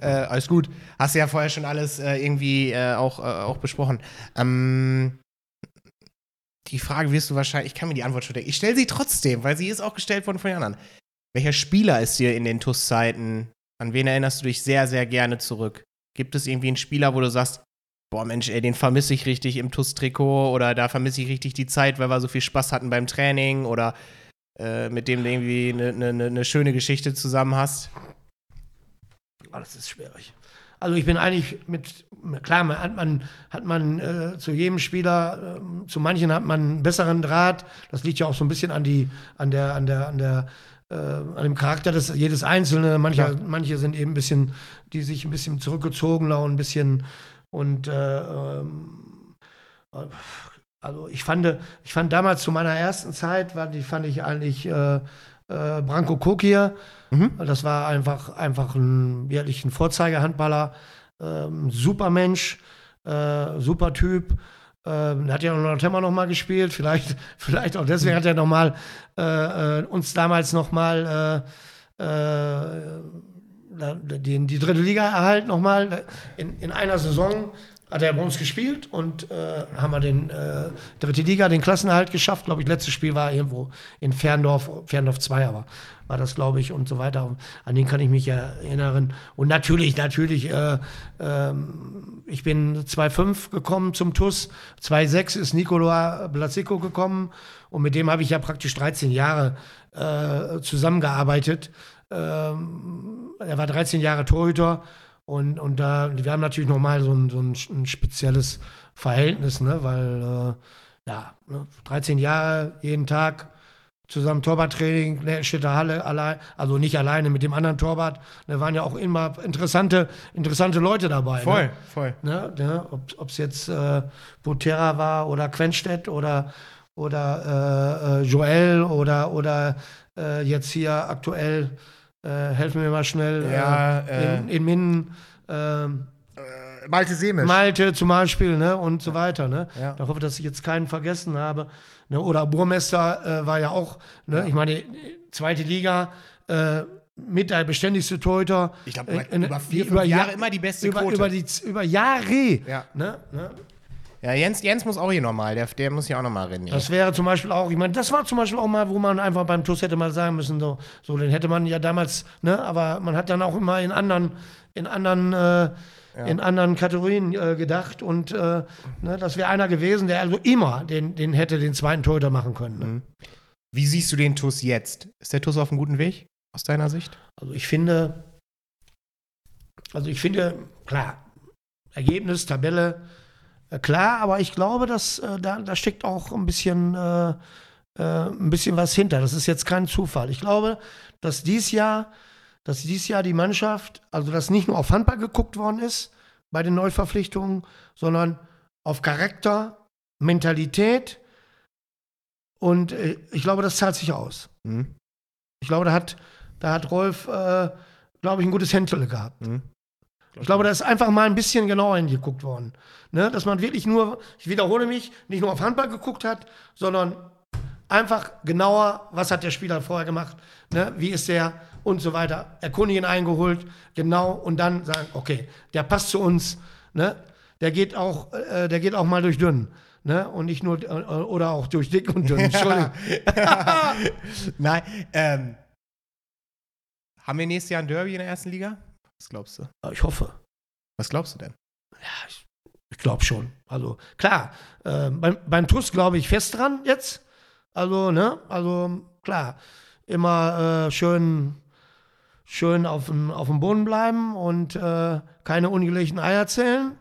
äh, alles gut. Hast du ja vorher schon alles äh, irgendwie äh, auch, äh, auch besprochen. Ähm, die Frage wirst du wahrscheinlich, ich kann mir die Antwort schon denken. Ich stelle sie trotzdem, weil sie ist auch gestellt worden von den anderen. Welcher Spieler ist dir in den TUS-Zeiten, an wen erinnerst du dich sehr, sehr gerne zurück? Gibt es irgendwie einen Spieler, wo du sagst, boah Mensch, ey, den vermisse ich richtig im TUS-Trikot oder da vermisse ich richtig die Zeit, weil wir so viel Spaß hatten beim Training oder äh, mit dem du irgendwie eine ne, ne, ne schöne Geschichte zusammen hast? Ah, das ist schwierig. Also ich bin eigentlich mit, klar, man hat man, hat man äh, zu jedem Spieler, ähm, zu manchen hat man einen besseren Draht. Das liegt ja auch so ein bisschen an die, an der, an der, an der, äh, an dem Charakter des jedes Einzelne. Manche, manche sind eben ein bisschen, die sich ein bisschen zurückgezogener und ein bisschen und äh, ähm, also ich fand, ich fand damals zu meiner ersten Zeit, war die fand ich eigentlich äh, äh, Branko Kokir. Das war einfach, einfach ein, wirklich ein Vorzeigehandballer, ähm, super Mensch, äh, super Typ. Ähm, hat ja noch immer noch mal gespielt, vielleicht, vielleicht auch deswegen hat er noch mal äh, äh, uns damals noch mal äh, äh, die, die dritte Liga erhalten noch mal in, in einer Saison hat er bei uns gespielt und äh, haben wir den äh, dritte Liga, den Klassenerhalt geschafft. Glaube ich, letztes Spiel war irgendwo in Ferndorf, Ferndorf 2, aber war das, glaube ich, und so weiter. An den kann ich mich erinnern. Und natürlich, natürlich, äh, ähm, ich bin 2,5 gekommen zum TUS, 2,6 ist Nicola Blasico gekommen und mit dem habe ich ja praktisch 13 Jahre äh, zusammengearbeitet. Ähm, er war 13 Jahre Torhüter und, und da, wir haben natürlich nochmal so ein, so ein, ein spezielles Verhältnis, ne? weil, äh, ja, ne? 13 Jahre, jeden Tag zusammen Torwarttraining, ne, Städter Halle, allein, also nicht alleine mit dem anderen Torwart. Da waren ja auch immer interessante, interessante Leute dabei. Ne? voll. Ne, ne, ob es jetzt äh, Botera war oder Quenstedt oder, oder äh, äh, Joel oder, oder äh, jetzt hier aktuell, äh, helfen wir mal schnell, Ja, äh, in, in Minden, ähm, Malte Semisch. Malte zum Beispiel, ne, und so weiter, ne. Ja. Ich hoffe, dass ich jetzt keinen vergessen habe. Ne, oder Burmester äh, war ja auch, ne, ich meine, zweite Liga, äh, mit der beständigste Torhüter. Ich glaube, Äh, über, äh, vier, über Jahre Jahr- immer die beste über, Quote. über, die, über Jahre. Ja. Ne, ne. Ja, Jens, Jens muss auch hier nochmal, der, der muss hier auch nochmal reden. Ja. Das wäre zum Beispiel auch, ich meine, das war zum Beispiel auch mal, wo man einfach beim TUS hätte mal sagen müssen, so, so den hätte man ja damals, ne, aber man hat dann auch immer in anderen, in anderen, äh, in anderen Kategorien äh, gedacht und äh, ne, das wäre einer gewesen, der also immer den, den hätte den zweiten Torhüter machen können. Ne? Wie siehst du den TUS jetzt? Ist der TUS auf einem guten Weg, aus deiner Sicht? Also ich finde, also ich finde, klar, Ergebnis, Tabelle, klar, aber ich glaube, dass äh, da, da steckt auch ein bisschen, äh, äh, ein bisschen was hinter. Das ist jetzt kein Zufall. Ich glaube, dass dies Jahr, dass dies Jahr die Mannschaft, also dass nicht nur auf Handball geguckt worden ist bei den Neuverpflichtungen, sondern auf Charakter, Mentalität und äh, ich glaube, das zahlt sich aus. Mhm. Ich glaube, da hat, da hat Rolf, äh, glaube ich, ein gutes Händchen gehabt. Mhm. Ich glaube, da ist einfach mal ein bisschen genauer hingeguckt worden. Ne? Dass man wirklich nur, ich wiederhole mich, nicht nur auf Handball geguckt hat, sondern einfach genauer, was hat der Spieler vorher gemacht, ne? wie ist der und so weiter. Erkundigen eingeholt, genau, und dann sagen, okay, der passt zu uns. Ne? der geht auch, äh, der geht auch mal durch dünn. Ne? Und nicht nur, äh, oder auch durch dick und dünn. Entschuldigung. Nein, ähm, haben wir nächstes Jahr ein Derby in der ersten Liga? Was glaubst du? Ich hoffe. Was glaubst du denn? Ja, ich, ich glaube schon. Also klar, äh, beim, beim TUS glaube ich fest dran jetzt. Also, ne? Also klar, immer äh, schön, schön auf dem, auf dem Boden bleiben und äh, keine ungelegten Eier zählen.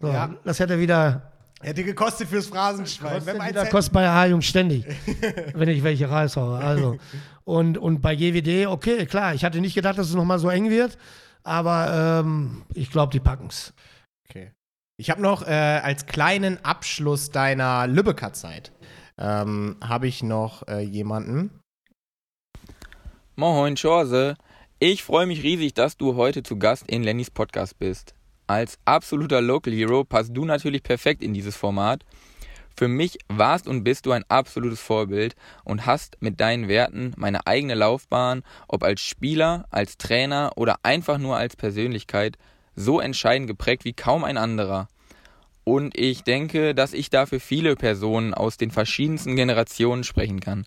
So, Ja. Das hätte wieder, Hätte gekostet fürs Phrasenschwein. kostet wieder kostet bei A-Jung ständig, wenn ich welche raushaue. Also. Und, und bei GWD, okay, klar, ich hatte nicht gedacht, dass es nochmal so eng wird, aber ähm, ich glaube, die packen's. Okay. Ich habe noch äh, als kleinen Abschluss deiner Lübecker Zeit ähm, habe ich noch äh, jemanden. Moin, Chorse. Ich freue mich riesig, dass du heute zu Gast in Lennys Podcast bist. Als absoluter Local Hero passt du natürlich perfekt in dieses Format. Für mich warst und bist du ein absolutes Vorbild und hast mit deinen Werten meine eigene Laufbahn, ob als Spieler, als Trainer oder einfach nur als Persönlichkeit, so entscheidend geprägt wie kaum ein anderer. Und ich denke, dass ich dafür viele Personen aus den verschiedensten Generationen sprechen kann.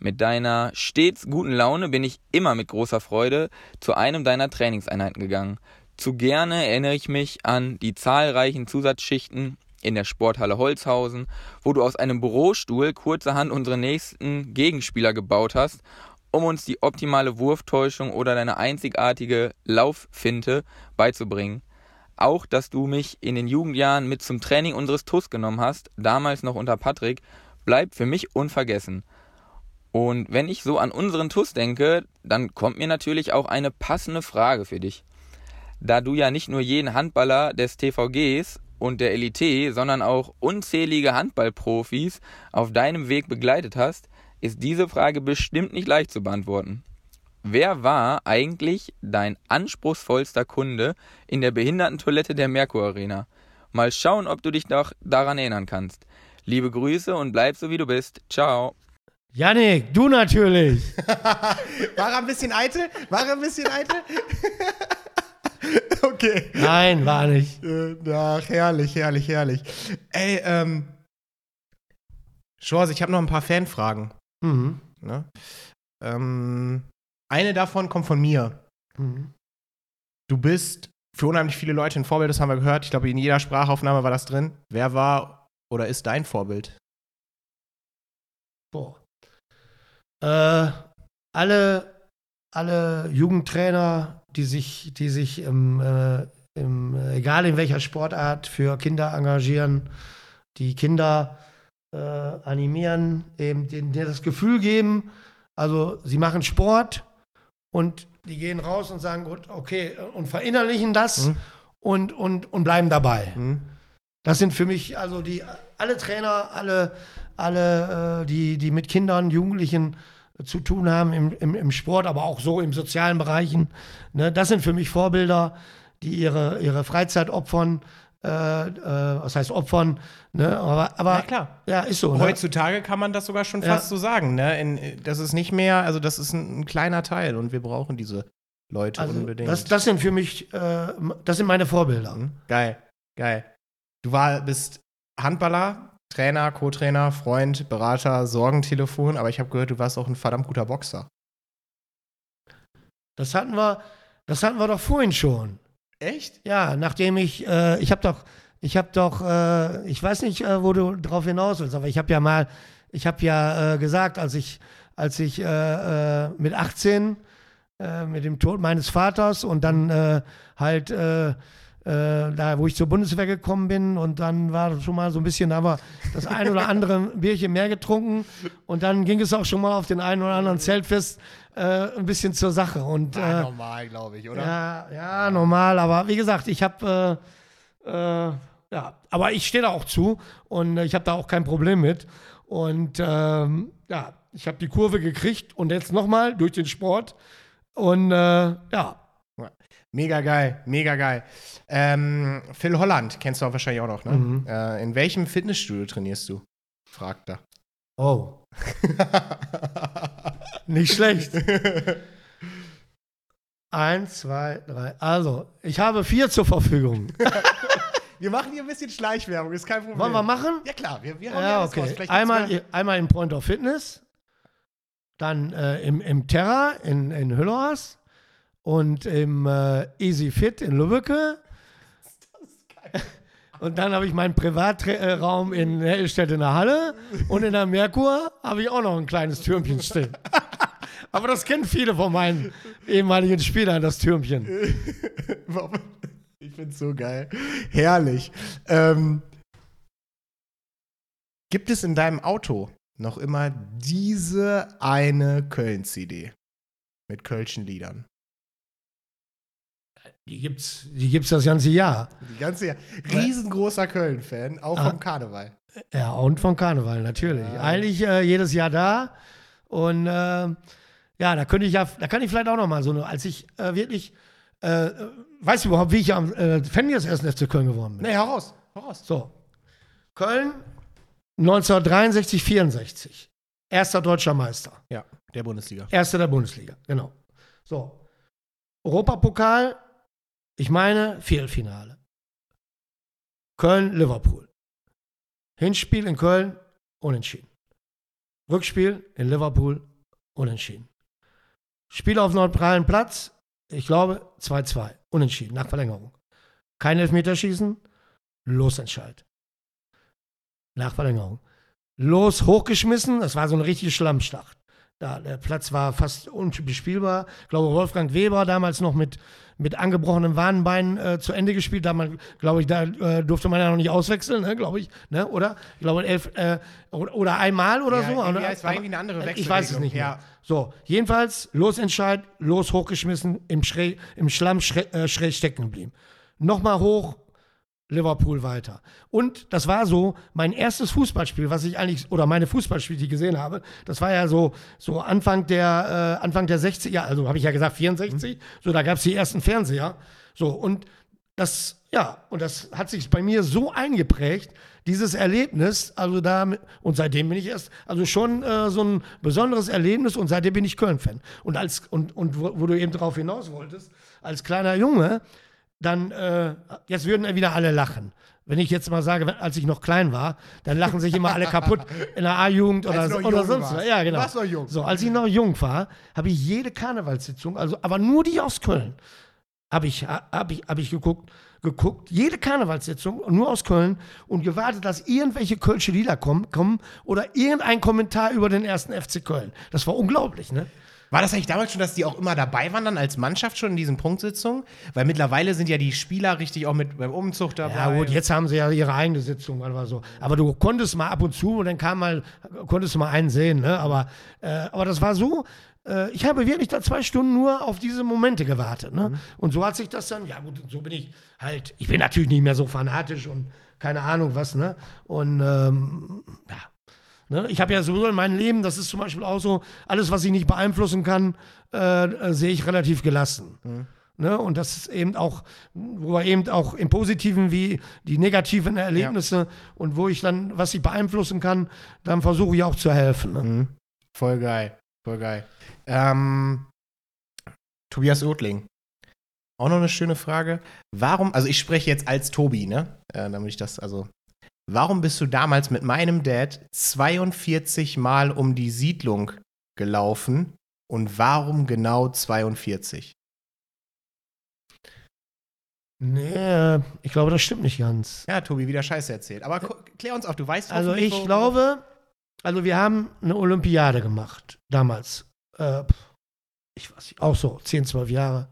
Mit deiner stets guten Laune bin ich immer mit großer Freude zu einem deiner Trainingseinheiten gegangen. Zu gerne erinnere ich mich an die zahlreichen Zusatzschichten in der Sporthalle Holzhausen, wo du aus einem Bürostuhl kurzerhand unsere nächsten Gegenspieler gebaut hast, um uns die optimale Wurftäuschung oder deine einzigartige Lauffinte beizubringen. Auch, dass du mich in den Jugendjahren mit zum Training unseres TUS genommen hast, damals noch unter Patrick, bleibt für mich unvergessen. Und wenn ich so an unseren TUS denke, dann kommt mir natürlich auch eine passende Frage für dich. Da du ja nicht nur jeden Handballer des TVGs und der Elite, sondern auch unzählige Handballprofis auf deinem Weg begleitet hast, ist diese Frage bestimmt nicht leicht zu beantworten. Wer war eigentlich dein anspruchsvollster Kunde in der Behindertentoilette der Merkur Arena? Mal schauen, ob du dich noch daran erinnern kannst. Liebe Grüße und bleib so wie du bist. Ciao. Yannick, du natürlich. War er ein bisschen eitel? War er ein bisschen eitel? okay. Nein, war nicht. Äh, Ach, herrlich, herrlich, herrlich. Ey, ähm. Schors, ich habe noch ein paar Fanfragen. Mhm. Ne? Ähm, eine davon kommt von mir. Mhm. Du bist für unheimlich viele Leute ein Vorbild, das haben wir gehört. Ich glaube, in jeder Sprachaufnahme war das drin. Wer war oder ist dein Vorbild? Boah. Äh, alle, alle Jugendtrainer, die sich, die sich im, äh, im, äh, egal in welcher Sportart, für Kinder engagieren, die Kinder äh, animieren, eben denen, das Gefühl geben, also sie machen Sport und die gehen raus und sagen, gut, okay, und verinnerlichen das Mhm. und, und, und bleiben dabei. Hm? Das sind für mich also die alle Trainer, alle, alle, äh, die, die mit Kindern, Jugendlichen zu tun haben im, im, im Sport, aber auch so im sozialen Bereichen. Ne, das sind für mich Vorbilder, die ihre, ihre Freizeit opfern. Äh, äh, was heißt opfern? Ne, aber, aber Na klar. ja, ist so. Ne? Heutzutage kann man das sogar schon Ja. fast so sagen. Ne? In, das ist nicht mehr, also das ist ein, ein kleiner Teil und wir brauchen diese Leute Also, unbedingt. das, das sind für mich, äh, das sind meine Vorbilder. Mhm. Geil, geil. Du war, bist Handballer, Trainer, Co-Trainer, Freund, Berater, Sorgentelefon, aber ich habe gehört, du warst auch ein verdammt guter Boxer. Das hatten wir, das hatten wir doch vorhin schon. Echt? Ja, nachdem ich, äh, ich habe doch, ich habe doch, äh, ich weiß nicht, äh, wo du drauf hinaus willst, aber ich habe ja mal, ich habe ja äh, gesagt, als ich, als ich äh, äh, mit 18 äh, mit dem Tod meines Vaters und dann äh, halt äh, da, wo ich zur Bundeswehr gekommen bin und dann war schon mal so ein bisschen, aber das ein oder andere Bierchen mehr getrunken und dann ging es auch schon mal auf den einen oder anderen Zeltfest äh, ein bisschen zur Sache und War äh, normal, glaube ich, oder? ja, ja, normal, aber wie gesagt, ich habe, äh, äh, ja, aber ich stehe da auch zu und ich habe da auch kein Problem mit. Und ähm, ja, ich habe die Kurve gekriegt und jetzt nochmal durch den Sport. Und äh, ja, Mega geil, mega geil. Ähm, Phil Holland kennst du auch wahrscheinlich auch noch, ne? Mhm. Äh, in welchem Fitnessstudio trainierst du? Fragt er. oh, nicht schlecht. Eins, zwei, drei. Also, ich habe vier zur Verfügung. Wir machen hier ein bisschen Schleichwerbung, ist kein Problem. Wollen wir machen? Ja, klar, wir, wir haben Ja, okay. Einmal, mal- einmal im Point of Fitness, dann äh, im, im Terra in, in Hüllhorst und im äh, Easy Fit in Lübbecke. Und dann habe ich meinen Privatraum in Hellstedt in der Halle und in der Merkur habe ich auch noch ein kleines Türmchen stehen. Aber das kennen viele von meinen ehemaligen Spielern, das Türmchen. Ich find's so geil. Herrlich. Ähm, gibt es in deinem Auto noch immer diese eine Köln-CD mit Kölschen Liedern? Die gibt's, die gibt's das ganze Jahr. Die ganze Jahr. Riesengroßer Köln-Fan, auch Ah. vom Karneval. Ja, und von Karneval natürlich. Eigentlich äh, jedes Jahr da. Und äh, ja, da könnte ich ja, da kann ich vielleicht auch noch mal so, eine- als ich äh, wirklich, äh, weißt du überhaupt, wie ich am äh, Fan des 1. FC Köln geworden bin? Nee, heraus. Heraus. So. Köln 1963, 64. Erster deutscher Meister. Ja, der Bundesliga. Erster der Bundesliga, genau. So. Europapokal, ich meine Viertelfinale. Köln-Liverpool. Hinspiel in Köln, unentschieden. Rückspiel in Liverpool, unentschieden. Spiel auf neutralen Platz, ich glaube 2-2, unentschieden, nach Verlängerung. Kein Elfmeterschießen, Losentscheid. Nach Verlängerung. Los hochgeschmissen, das war so eine richtige Schlammschlacht. Da, der Platz war fast unbespielbar. Ich glaube, Wolfgang Weber damals noch mit, mit angebrochenem Warnbein äh, zu Ende gespielt. Da man, glaube ich, da äh, durfte man ja noch nicht auswechseln, ne, glaube ich, ne, oder? Ich glaube, elf, äh, oder, einmal oder Ja, so. oder? es war irgendwie eine andere Ich weiß es nicht mehr. Ja. So, jedenfalls, Losentscheid, los hochgeschmissen, im, Schrä im Schlamm äh, schräg stecken geblieben. Nochmal hoch, Liverpool weiter. Und das war so mein erstes Fußballspiel, was ich eigentlich, oder meine Fußballspiele, die ich gesehen habe, das war ja so, so Anfang der, äh, Anfang der 60er, also habe ich ja gesagt 64, so da gab es die ersten Fernseher. So, und das, ja, und das hat sich bei mir so eingeprägt, dieses Erlebnis, also da, und seitdem bin ich erst, also schon äh, so ein besonderes Erlebnis und seitdem bin ich Köln-Fan. Und als, und, und wo, wo du eben drauf hinaus wolltest, als kleiner Junge, dann, äh, jetzt würden wieder alle lachen. Wenn ich jetzt mal sage, als ich noch klein war, dann lachen sich immer alle kaputt in der A-Jugend oder, so- oder sonst was. Ja, genau. Du warst noch jung. So, als ich noch jung war, habe ich jede Karnevalssitzung, also aber nur die aus Köln, habe ich, hab ich, hab ich geguckt, geguckt, jede Karnevalssitzung, nur aus Köln und gewartet, dass irgendwelche Kölsche Lieder kommen, kommen oder irgendein Kommentar über den ersten FC Köln. Das war unglaublich, ne? War das eigentlich damals schon, dass die auch immer dabei waren, dann als Mannschaft schon in diesen Punktsitzungen? Weil mittlerweile sind ja die Spieler richtig auch mit beim Umzug dabei. Ja gut, jetzt haben sie ja ihre eigene Sitzung oder so. Aber du konntest mal ab und zu und dann kam mal, konntest du mal einen sehen, ne? Aber, äh, aber das war so, äh, ich habe wirklich da zwei Stunden nur auf diese Momente gewartet, ne? Und so hat sich das dann, ja gut, so bin ich halt, ich bin natürlich nicht mehr so fanatisch und keine Ahnung was, ne? Und ähm, ja. Ne? Ich habe ja sowieso in meinem Leben, das ist zum Beispiel auch so, alles, was ich nicht beeinflussen kann, äh, äh, sehe ich relativ gelassen. Ne? Und das ist eben auch, wo wir eben auch im Positiven wie die negativen Erlebnisse und wo ich dann, was ich beeinflussen kann, dann versuche ich auch zu helfen. Ne? Mhm. Voll geil, voll geil. Ähm, Tobias Oethling. Auch noch eine schöne Frage. Warum, also ich spreche jetzt als Tobi, ne? Äh, damit ich das, also. Warum bist du damals mit meinem Dad 42 Mal um die Siedlung gelaufen und warum genau 42? Nee, äh, ich glaube, das stimmt nicht ganz. Ja, Tobi, wieder Scheiße erzählt. Aber ko- klär uns auf, du weißt Also ich wo- glaube, also wir haben eine Olympiade gemacht, damals. Äh, ich weiß nicht, auch so, 10, 12 Jahre.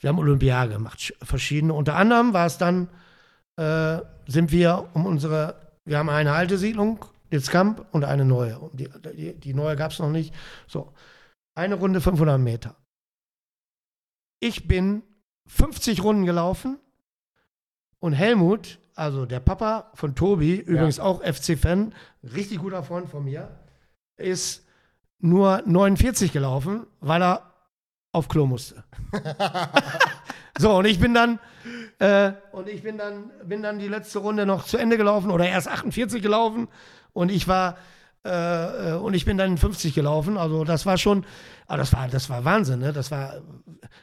Wir haben Olympiade gemacht, sch- verschiedene. Unter anderem war es dann, äh, sind wir um unsere, wir haben eine alte Siedlung, Kamp und eine neue. Und die, die, die neue gab es noch nicht. So, eine Runde 500 Meter. Ich bin 50 Runden gelaufen und Helmut, also der Papa von Tobi, übrigens auch FC-Fan, richtig guter Freund von mir, ist nur 49 gelaufen, weil er auf Klo musste. so, und ich bin dann, äh, und ich bin dann, bin dann die letzte Runde noch zu Ende gelaufen oder erst 48 gelaufen und ich war, äh, äh, und ich bin dann 50 gelaufen. Also das war schon, aber das war, das war Wahnsinn, ne? Das war,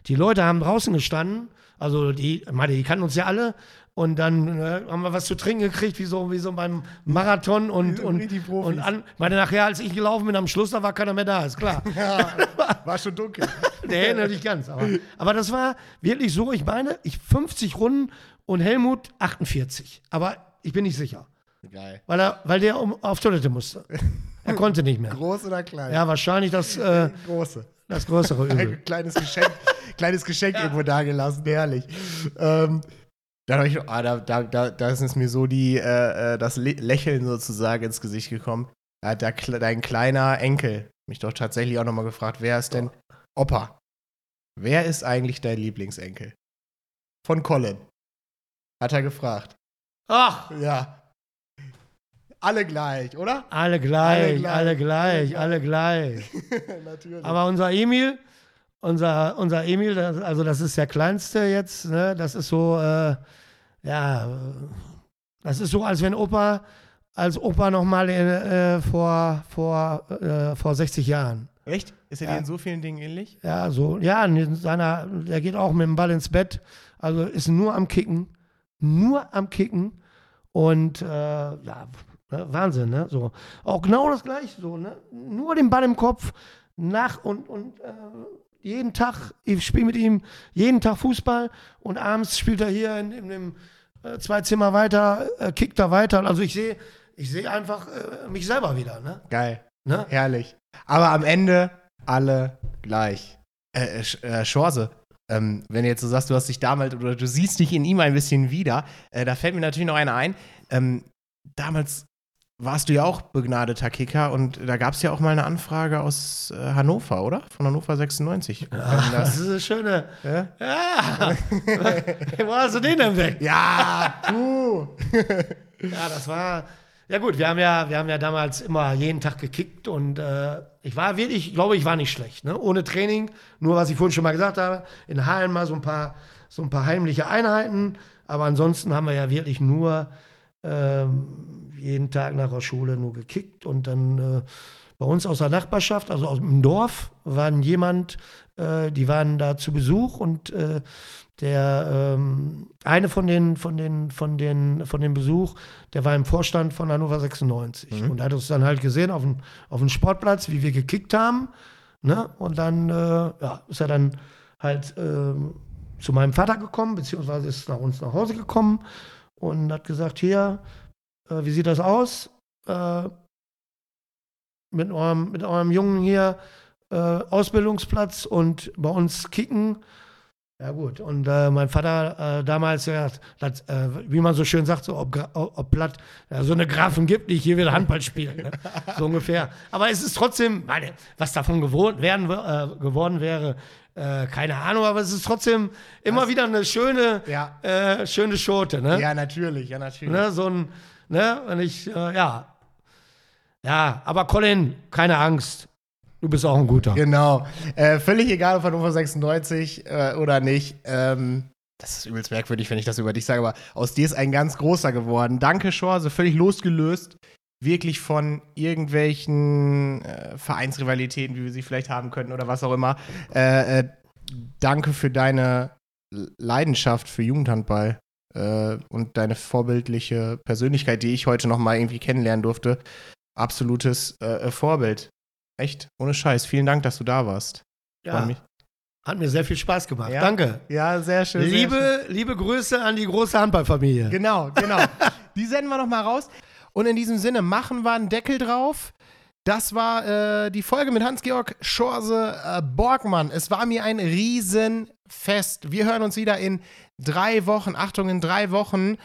die Leute haben draußen gestanden, also die, meine, die kannten uns ja alle Und dann äh, haben wir was zu trinken gekriegt, wie so, wie so beim Marathon und, und, und an, meine nachher, als ich gelaufen bin am Schluss, da war keiner mehr da, ist klar. Ja, war schon dunkel. Erinnert nicht ganz. Aber, aber das war wirklich so, ich meine, ich 50 Runden und Helmut 48. Aber ich bin nicht sicher. Geil. Weil, er, weil der um, auf Toilette musste. Er konnte nicht mehr. Groß oder klein? Ja, wahrscheinlich das, äh, Große. das größere Übel. Ein kleines Geschenk, kleines Geschenk irgendwo dagelassen, herrlich. Ähm, da, hab ich, ah, da, da, da, da ist mir so die, äh, äh, das Lä- Lächeln sozusagen ins Gesicht gekommen. Da hat dein kleiner Enkel mich doch tatsächlich auch nochmal gefragt, wer ist denn Opa? Wer ist eigentlich dein Lieblingsenkel? Von Colin. Hat er gefragt. Ach, Ja. Alle gleich, oder? alle gleich, Alle alle gleich, gleich, alle gleich. Natürlich. Aber unser Emil, unser, unser Emil, das, also das ist der kleinste jetzt, ne? Das ist so, äh, ja, das ist so, als wenn Opa, als Opa nochmal äh, vor, vor, äh, vor 60 Jahren. Echt? Ist er dir Ja. in so vielen Dingen ähnlich? Ja, so, ja, in seiner, der geht auch mit dem Ball ins Bett, also ist nur am Kicken, nur am Kicken und äh, ja, ne, Wahnsinn, ne? So. Auch genau das gleiche, so, ne? Nur den Ball im Kopf, nach und, und äh, jeden Tag, ich spiele mit ihm jeden Tag Fußball und abends spielt er hier in, in dem äh, zwei Zimmer weiter, äh, kickt er weiter. Also ich sehe, ich sehe einfach äh, mich selber wieder, ne? Geil. ne? Herrlich. Aber am Ende alle gleich. Äh, äh, Sch- äh, Schorse, ähm, wenn du jetzt so sagst, du hast dich damals oder du siehst dich in ihm ein bisschen wieder, äh, da fällt mir natürlich noch einer ein. Ähm, damals warst du ja auch begnadeter Kicker und da gab es ja auch mal eine Anfrage aus äh, Hannover, oder? Von Hannover 96. Ach, das ist eine schöne. ja? Ja! Wo hast du den denn weg? ja, du! Ja, das war. Ja gut, wir haben ja, wir haben ja damals immer jeden Tag gekickt und äh, ich war wirklich, ich glaube, ich war nicht schlecht. Ne? Ohne Training, nur was ich vorhin schon mal gesagt habe, in Hallen mal so ein paar, so ein paar heimliche Einheiten. Aber ansonsten haben wir ja wirklich nur jeden Tag nach der Schule nur gekickt und dann äh, bei uns aus der Nachbarschaft, also aus dem Dorf, waren jemand, äh, die waren da zu Besuch und äh, der ähm, eine von den, von den, von den, von dem Besuch, der war im Vorstand von Hannover 96 und hat uns dann halt gesehen auf dem, auf dem Sportplatz, wie wir gekickt haben. Ne? Und dann äh, ja, ist er dann halt ähm, zu meinem Vater gekommen, beziehungsweise ist nach uns nach Hause gekommen und hat gesagt, hier, äh, wie sieht das aus? Äh, mit, eurem, mit eurem Jungen hier äh, Ausbildungsplatz und bei uns kicken. Ja gut, und äh, mein Vater äh, damals, ja, das, äh, wie man so schön sagt, so ob, ob Platt, ja, so eine Grafen gibt, die hier wieder Handball spielen. Ne? So ungefähr. Aber es ist trotzdem, meine, was davon gewohnt werden, geworden wäre, äh, keine Ahnung, aber es ist trotzdem immer wieder eine schöne, Ja. äh, schöne Schote. Ne? Ja, natürlich, ja, natürlich. Ne, so ein, ne, wenn ich, äh, ja. Ja, aber Colin, keine Angst. Du bist auch ein guter. Genau. Äh, völlig egal, ob Hannover 96 äh, oder nicht. Ähm, das ist übelst merkwürdig, wenn ich das über dich sage, aber aus dir ist ein ganz großer geworden. Danke, Schorse, völlig losgelöst. Wirklich von irgendwelchen äh, Vereinsrivalitäten, wie wir sie vielleicht haben könnten oder was auch immer. Äh, äh, danke für deine Leidenschaft für Jugendhandball äh, und deine vorbildliche Persönlichkeit, die ich heute noch mal irgendwie kennenlernen durfte. Absolutes äh, Vorbild. Echt, ohne Scheiß. Vielen Dank, dass du da warst. Ja, hat mir sehr viel Spaß gemacht. Ja? Danke. Ja, sehr schön. sehr schön. Liebe, liebe Grüße an die große Handballfamilie. Genau, genau. die senden wir noch mal raus. Und in diesem Sinne machen wir einen Deckel drauf. Das war äh, die Folge mit Hans-Georg Schorse äh, Borgmann. Es war mir ein Riesenfest. Wir hören uns wieder in drei Wochen. Achtung, in drei Wochen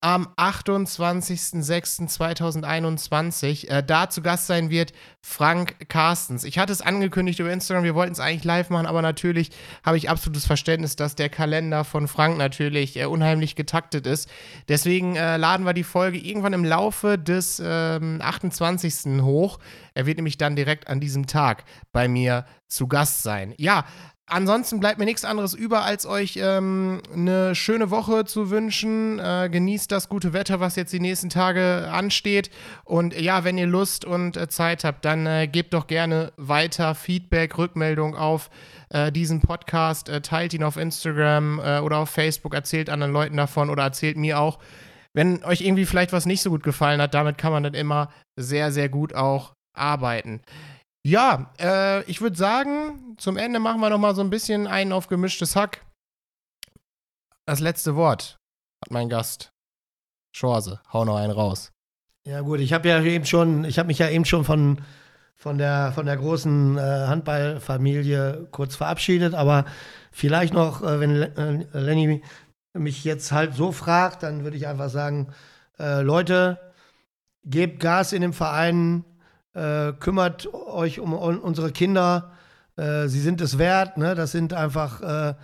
am 28.06.2021. Äh, da zu Gast sein wird Frank Carstens. Ich hatte es angekündigt über Instagram, wir wollten es eigentlich live machen, aber natürlich habe ich absolutes Verständnis, dass der Kalender von Frank natürlich äh, unheimlich getaktet ist. Deswegen äh, laden wir die Folge irgendwann im Laufe des ähm, 28. hoch. Er wird nämlich dann direkt an diesem Tag bei mir zu Gast sein. Ja, ansonsten bleibt mir nichts anderes über, als euch ähm, eine schöne Woche zu wünschen. Äh, genießt das gute Wetter, was jetzt die nächsten Tage ansteht. Und ja, wenn ihr Lust und äh, Zeit habt, dann äh, gebt doch gerne weiter Feedback, Rückmeldung auf äh, diesen Podcast. Äh, teilt ihn auf Instagram äh, oder auf Facebook, erzählt anderen Leuten davon oder erzählt mir auch. Wenn euch irgendwie vielleicht was nicht so gut gefallen hat, damit kann man dann immer sehr, sehr gut auch arbeiten. Ja, äh, ich würde sagen, zum Ende machen wir noch mal so ein bisschen einen auf gemischtes Hack. Das letzte Wort hat mein Gast. Chance, hau noch einen raus. Ja gut, ich habe ja eben schon, ich habe mich ja eben schon von, von, der, von der großen äh, Handballfamilie kurz verabschiedet, aber vielleicht noch, äh, wenn äh, Lenny mich jetzt halt so fragt, dann würde ich einfach sagen, äh, Leute, gebt Gas in dem Verein, äh, kümmert euch um, unsere Kinder. Äh, sie sind es wert. Ne? Das sind einfach, äh,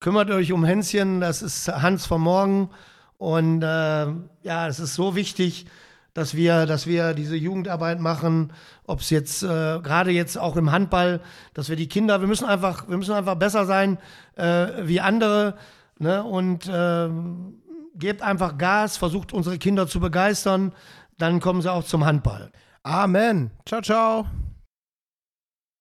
kümmert euch um Hänschen. Das ist Hans von morgen. Und äh, ja, es ist so wichtig, dass wir, dass wir diese Jugendarbeit machen, ob es jetzt äh, gerade jetzt auch im Handball, dass wir die Kinder, wir müssen einfach, wir müssen einfach besser sein äh, wie andere. Ne? Und ähm, gebt einfach Gas, versucht unsere Kinder zu begeistern, dann kommen sie auch zum Handball. Amen. Ciao, ciao.